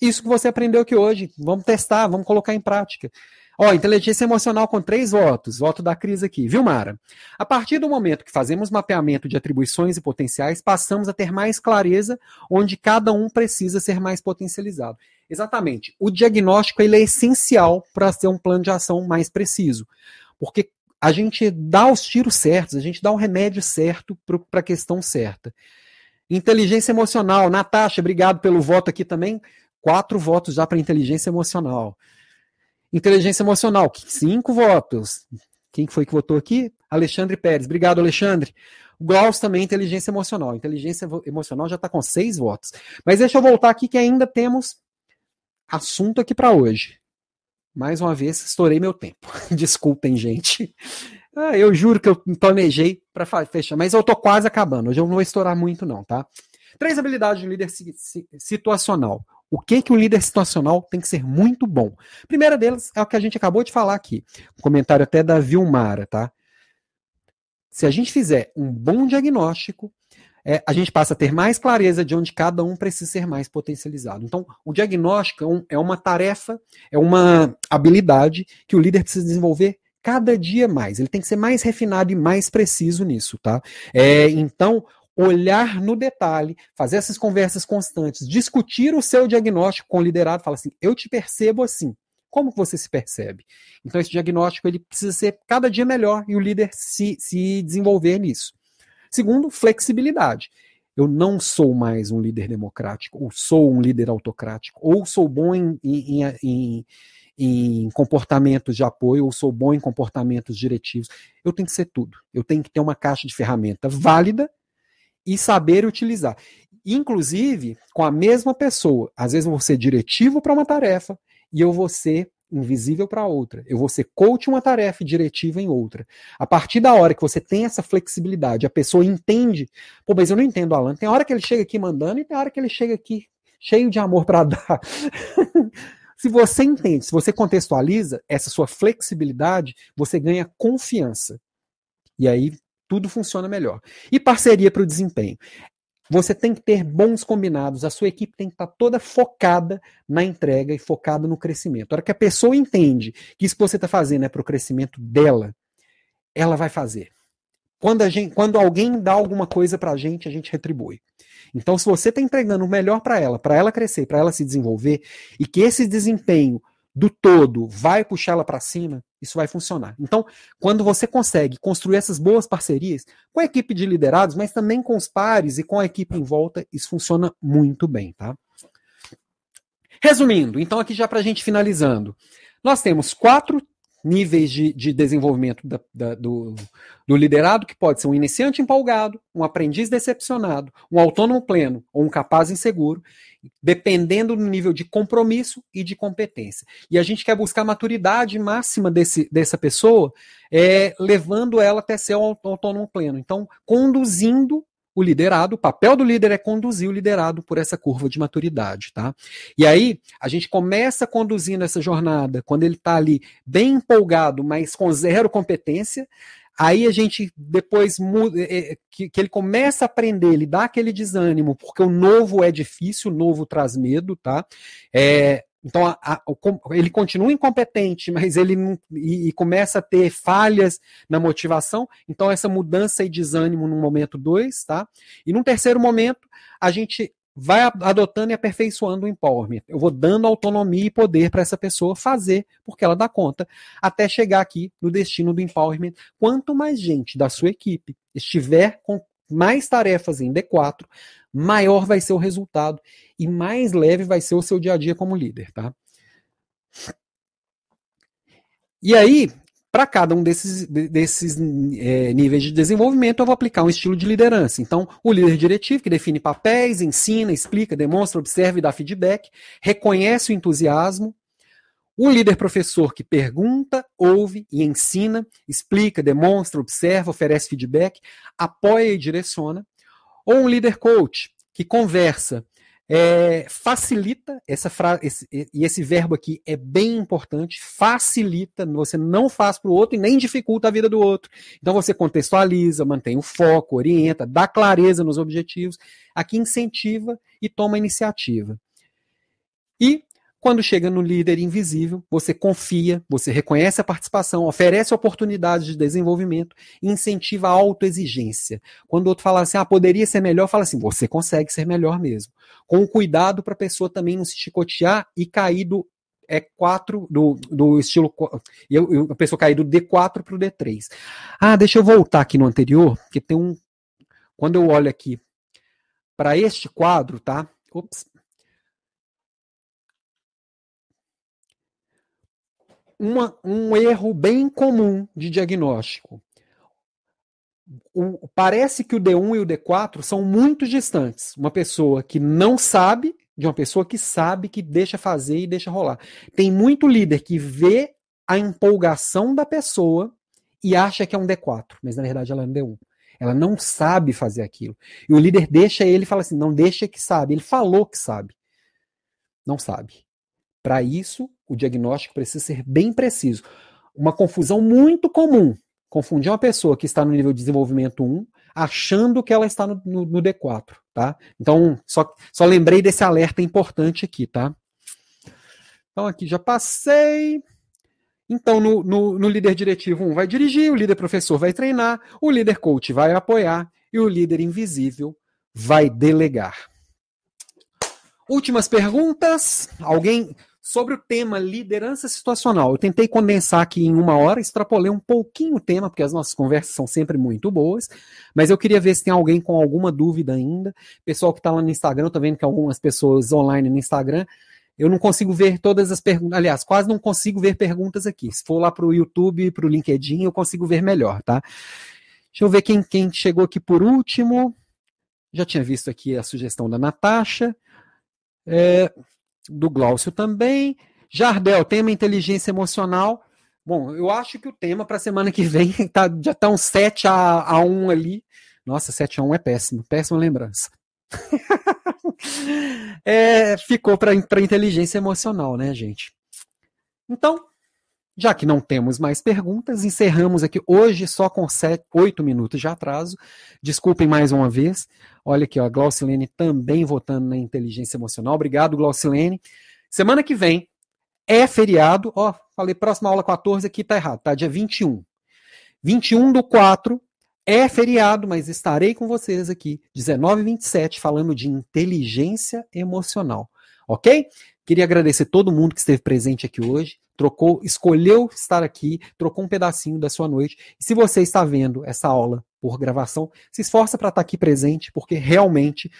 isso que você aprendeu aqui hoje. Vamos testar, vamos colocar em prática. Ó, inteligência emocional com três votos, voto da crise aqui, viu, Mara? A partir do momento que fazemos mapeamento de atribuições e potenciais, passamos a ter mais clareza onde cada um precisa ser mais potencializado. Exatamente. O diagnóstico ele é essencial para ter um plano de ação mais preciso. Porque a gente dá os tiros certos, a gente dá o remédio certo para a questão certa. Inteligência emocional. Natasha, obrigado pelo voto aqui também. Quatro votos já para inteligência emocional. Inteligência emocional, cinco votos. Quem foi que votou aqui? Alexandre Pérez. Obrigado, Alexandre. O também, inteligência emocional. Inteligência emocional já está com seis votos. Mas deixa eu voltar aqui que ainda temos assunto aqui para hoje. Mais uma vez, estourei meu tempo. [LAUGHS] Desculpem, gente. Ah, eu juro que eu planejei para fechar, mas eu tô quase acabando. Hoje eu não vou estourar muito, não, tá? Três habilidades de líder situacional. O que que o líder situacional tem que ser muito bom? Primeira delas é o que a gente acabou de falar aqui. Um comentário até da Vilmara, tá? Se a gente fizer um bom diagnóstico, é, a gente passa a ter mais clareza de onde cada um precisa ser mais potencializado. Então, o diagnóstico é, um, é uma tarefa, é uma habilidade que o líder precisa desenvolver cada dia mais. Ele tem que ser mais refinado e mais preciso nisso, tá? É, então, olhar no detalhe, fazer essas conversas constantes, discutir o seu diagnóstico com o liderado, fala assim: eu te percebo assim. Como você se percebe? Então, esse diagnóstico ele precisa ser cada dia melhor e o líder se, se desenvolver nisso. Segundo, flexibilidade. Eu não sou mais um líder democrático, ou sou um líder autocrático, ou sou bom em, em, em, em comportamentos de apoio, ou sou bom em comportamentos diretivos. Eu tenho que ser tudo. Eu tenho que ter uma caixa de ferramenta válida e saber utilizar. Inclusive, com a mesma pessoa. Às vezes eu vou ser diretivo para uma tarefa e eu vou ser invisível para outra. Eu vou ser coach uma tarefa e diretiva em outra. A partir da hora que você tem essa flexibilidade, a pessoa entende, pô, mas eu não entendo Alan. Tem hora que ele chega aqui mandando e tem hora que ele chega aqui cheio de amor para [LAUGHS] dar. se você entende, se você contextualiza essa sua flexibilidade, você ganha confiança. E aí tudo funciona melhor. E parceria para o desempenho. Você tem que ter bons combinados, a sua equipe tem que estar toda focada na entrega e focada no crescimento. A hora que a pessoa entende que isso que você está fazendo é para o crescimento dela, ela vai fazer. Quando, gente, quando alguém dá alguma coisa para a gente, a gente retribui. Então, se você está entregando o melhor para ela, para ela crescer, para ela se desenvolver, e que esse desempenho do todo vai puxá-la para cima, isso vai funcionar. Então, quando você consegue construir essas boas parcerias com a equipe de liderados, mas também com os pares e com a equipe em volta, isso funciona muito bem, tá? Resumindo, então aqui já para a gente finalizando, nós temos quatro níveis de, de desenvolvimento da, da, do, do, liderado, que pode ser um iniciante empolgado, um aprendiz decepcionado, um autônomo pleno ou um capaz inseguro, dependendo do nível de compromisso e de competência. E a gente quer buscar a maturidade máxima desse, dessa pessoa, é, levando ela até ser um autônomo pleno. Então, conduzindo o liderado, o papel do líder é conduzir o liderado por essa curva de maturidade, tá? E aí, a gente começa conduzindo essa jornada quando ele está ali bem empolgado, mas com zero competência, Aí a gente depois é, é, que, que, ele começa a aprender, ele dá aquele desânimo, porque o novo é difícil, o novo traz medo, tá? É, então a, a, ele continua incompetente, mas ele não, e, e, começa a ter falhas na motivação. Então essa mudança e desânimo no momento 2, tá? E num terceiro momento, a gente vai adotando e aperfeiçoando o empowerment. Eu vou dando autonomia e poder para essa pessoa fazer, porque ela dá conta, até chegar aqui no destino do empowerment. Quanto mais gente da sua equipe estiver com mais tarefas em D4, maior vai ser o resultado e mais leve vai ser o seu dia a dia como líder, tá? E aí, para cada um desses, desses é, níveis de desenvolvimento, eu vou aplicar um estilo de liderança. Então, o líder diretivo, que define papéis, ensina, explica, demonstra, observa e dá feedback, reconhece o entusiasmo. O líder professor, que pergunta, ouve e ensina, explica, demonstra, observa, oferece feedback, apoia e direciona. Ou um líder coach, que conversa, é, facilita essa frase, e esse verbo aqui é bem importante, facilita, você não faz para o outro e nem dificulta a vida do outro. Então você contextualiza, mantém o foco, orienta, dá clareza nos objetivos, aqui incentiva e toma iniciativa. E quando chega no líder invisível, você confia, você reconhece a participação, oferece oportunidades de desenvolvimento incentiva a autoexigência. Quando o outro fala assim, ah, poderia ser melhor, fala assim, você consegue ser melhor mesmo. Com cuidado para a pessoa também não se chicotear e cair do é 4 do, do estilo. Eu, eu, a pessoa cair do D4 para o D3. Ah, deixa eu voltar aqui no anterior, que tem um. Quando eu olho aqui para este quadro, tá? Ops, uma, um erro bem comum de diagnóstico. O, parece que o D1 e o D4 são muito distantes. Uma pessoa que não sabe de uma pessoa que sabe que deixa fazer e deixa rolar. Tem muito líder que vê a empolgação da pessoa e acha que é um D4, mas na verdade ela é um D1. Ela não sabe fazer aquilo. E o líder deixa ele e fala assim: não deixa que sabe. Ele falou que sabe. Não sabe. Para isso, o diagnóstico precisa ser bem preciso. Uma confusão muito comum. Confundir uma pessoa que está no nível de desenvolvimento 1 achando que ela está no, no, no D4, tá? Então, só, só lembrei desse alerta importante aqui, tá? Então, aqui já passei. Então, no, no, no, líder diretivo 1 vai dirigir, o líder professor vai treinar, o líder coach vai apoiar e o líder invisível vai delegar. Últimas perguntas. Alguém sobre o tema liderança situacional. Eu tentei condensar aqui em uma hora, extrapolei um pouquinho o tema, porque as nossas conversas são sempre muito boas, mas eu queria ver se tem alguém com alguma dúvida ainda. Pessoal que está lá no Instagram, eu estou vendo que algumas pessoas online no Instagram, eu não consigo ver todas as perguntas, aliás, quase não consigo ver perguntas aqui. Se for lá para o YouTube para o LinkedIn, eu consigo ver melhor, tá? Deixa eu ver quem, quem chegou aqui por último. Já tinha visto aqui a sugestão da Natasha. É, do Glaucio também. Jardel, tema inteligência emocional. Bom, eu acho que o tema para a semana que vem [LAUGHS] tá, já está um 7 a, a 1 ali. Nossa, 7 a 1 é péssimo, péssima lembrança. [LAUGHS] é, ficou para inteligência emocional, né, gente? Então, já que não temos mais perguntas, encerramos aqui hoje só com sete, oito minutos de atraso. Desculpem mais uma vez. Olha aqui, ó, a Glaucilene também votando na inteligência emocional. Obrigado, Glaucilene. Semana que vem é feriado. Ó, falei próxima aula 14 aqui tá errado, tá? Dia 21. 21 do 4 é feriado, mas estarei com vocês aqui, 19 e 27, falando de inteligência emocional. Ok? Queria agradecer todo mundo que esteve presente aqui hoje, trocou, escolheu estar aqui, trocou um pedacinho da sua noite. E se você está vendo essa aula por gravação, se esforça para estar aqui presente, porque realmente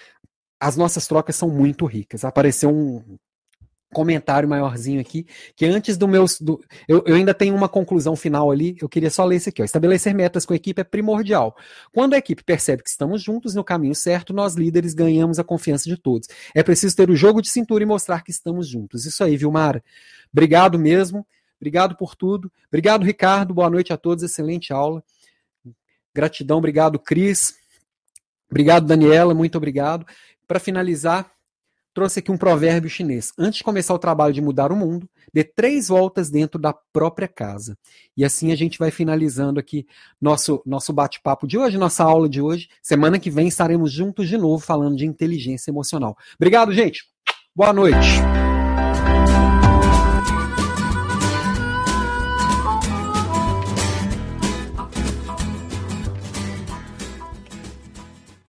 as nossas trocas são muito ricas. Apareceu um comentário maiorzinho aqui, que antes do meu. Do, eu, eu, ainda tenho uma conclusão final ali, eu queria só ler esse aqui. Ó. Estabelecer metas com a equipe é primordial. Quando a equipe percebe que estamos juntos no caminho certo, nós líderes ganhamos a confiança de todos. É preciso ter o jogo de cintura e mostrar que estamos juntos. Isso aí, Vilmar. Obrigado mesmo. Obrigado por tudo. Obrigado, Ricardo. Boa noite a todos. Excelente aula. Gratidão. Obrigado, Cris. Obrigado, Daniela, muito obrigado. Para finalizar, trouxe aqui um provérbio chinês. Antes de começar o trabalho de mudar o mundo, dê três voltas dentro da própria casa. E assim a gente vai finalizando aqui nosso, nosso bate-papo de hoje, nossa aula de hoje. Semana que vem estaremos juntos de novo falando de inteligência emocional. Obrigado, gente. Boa noite.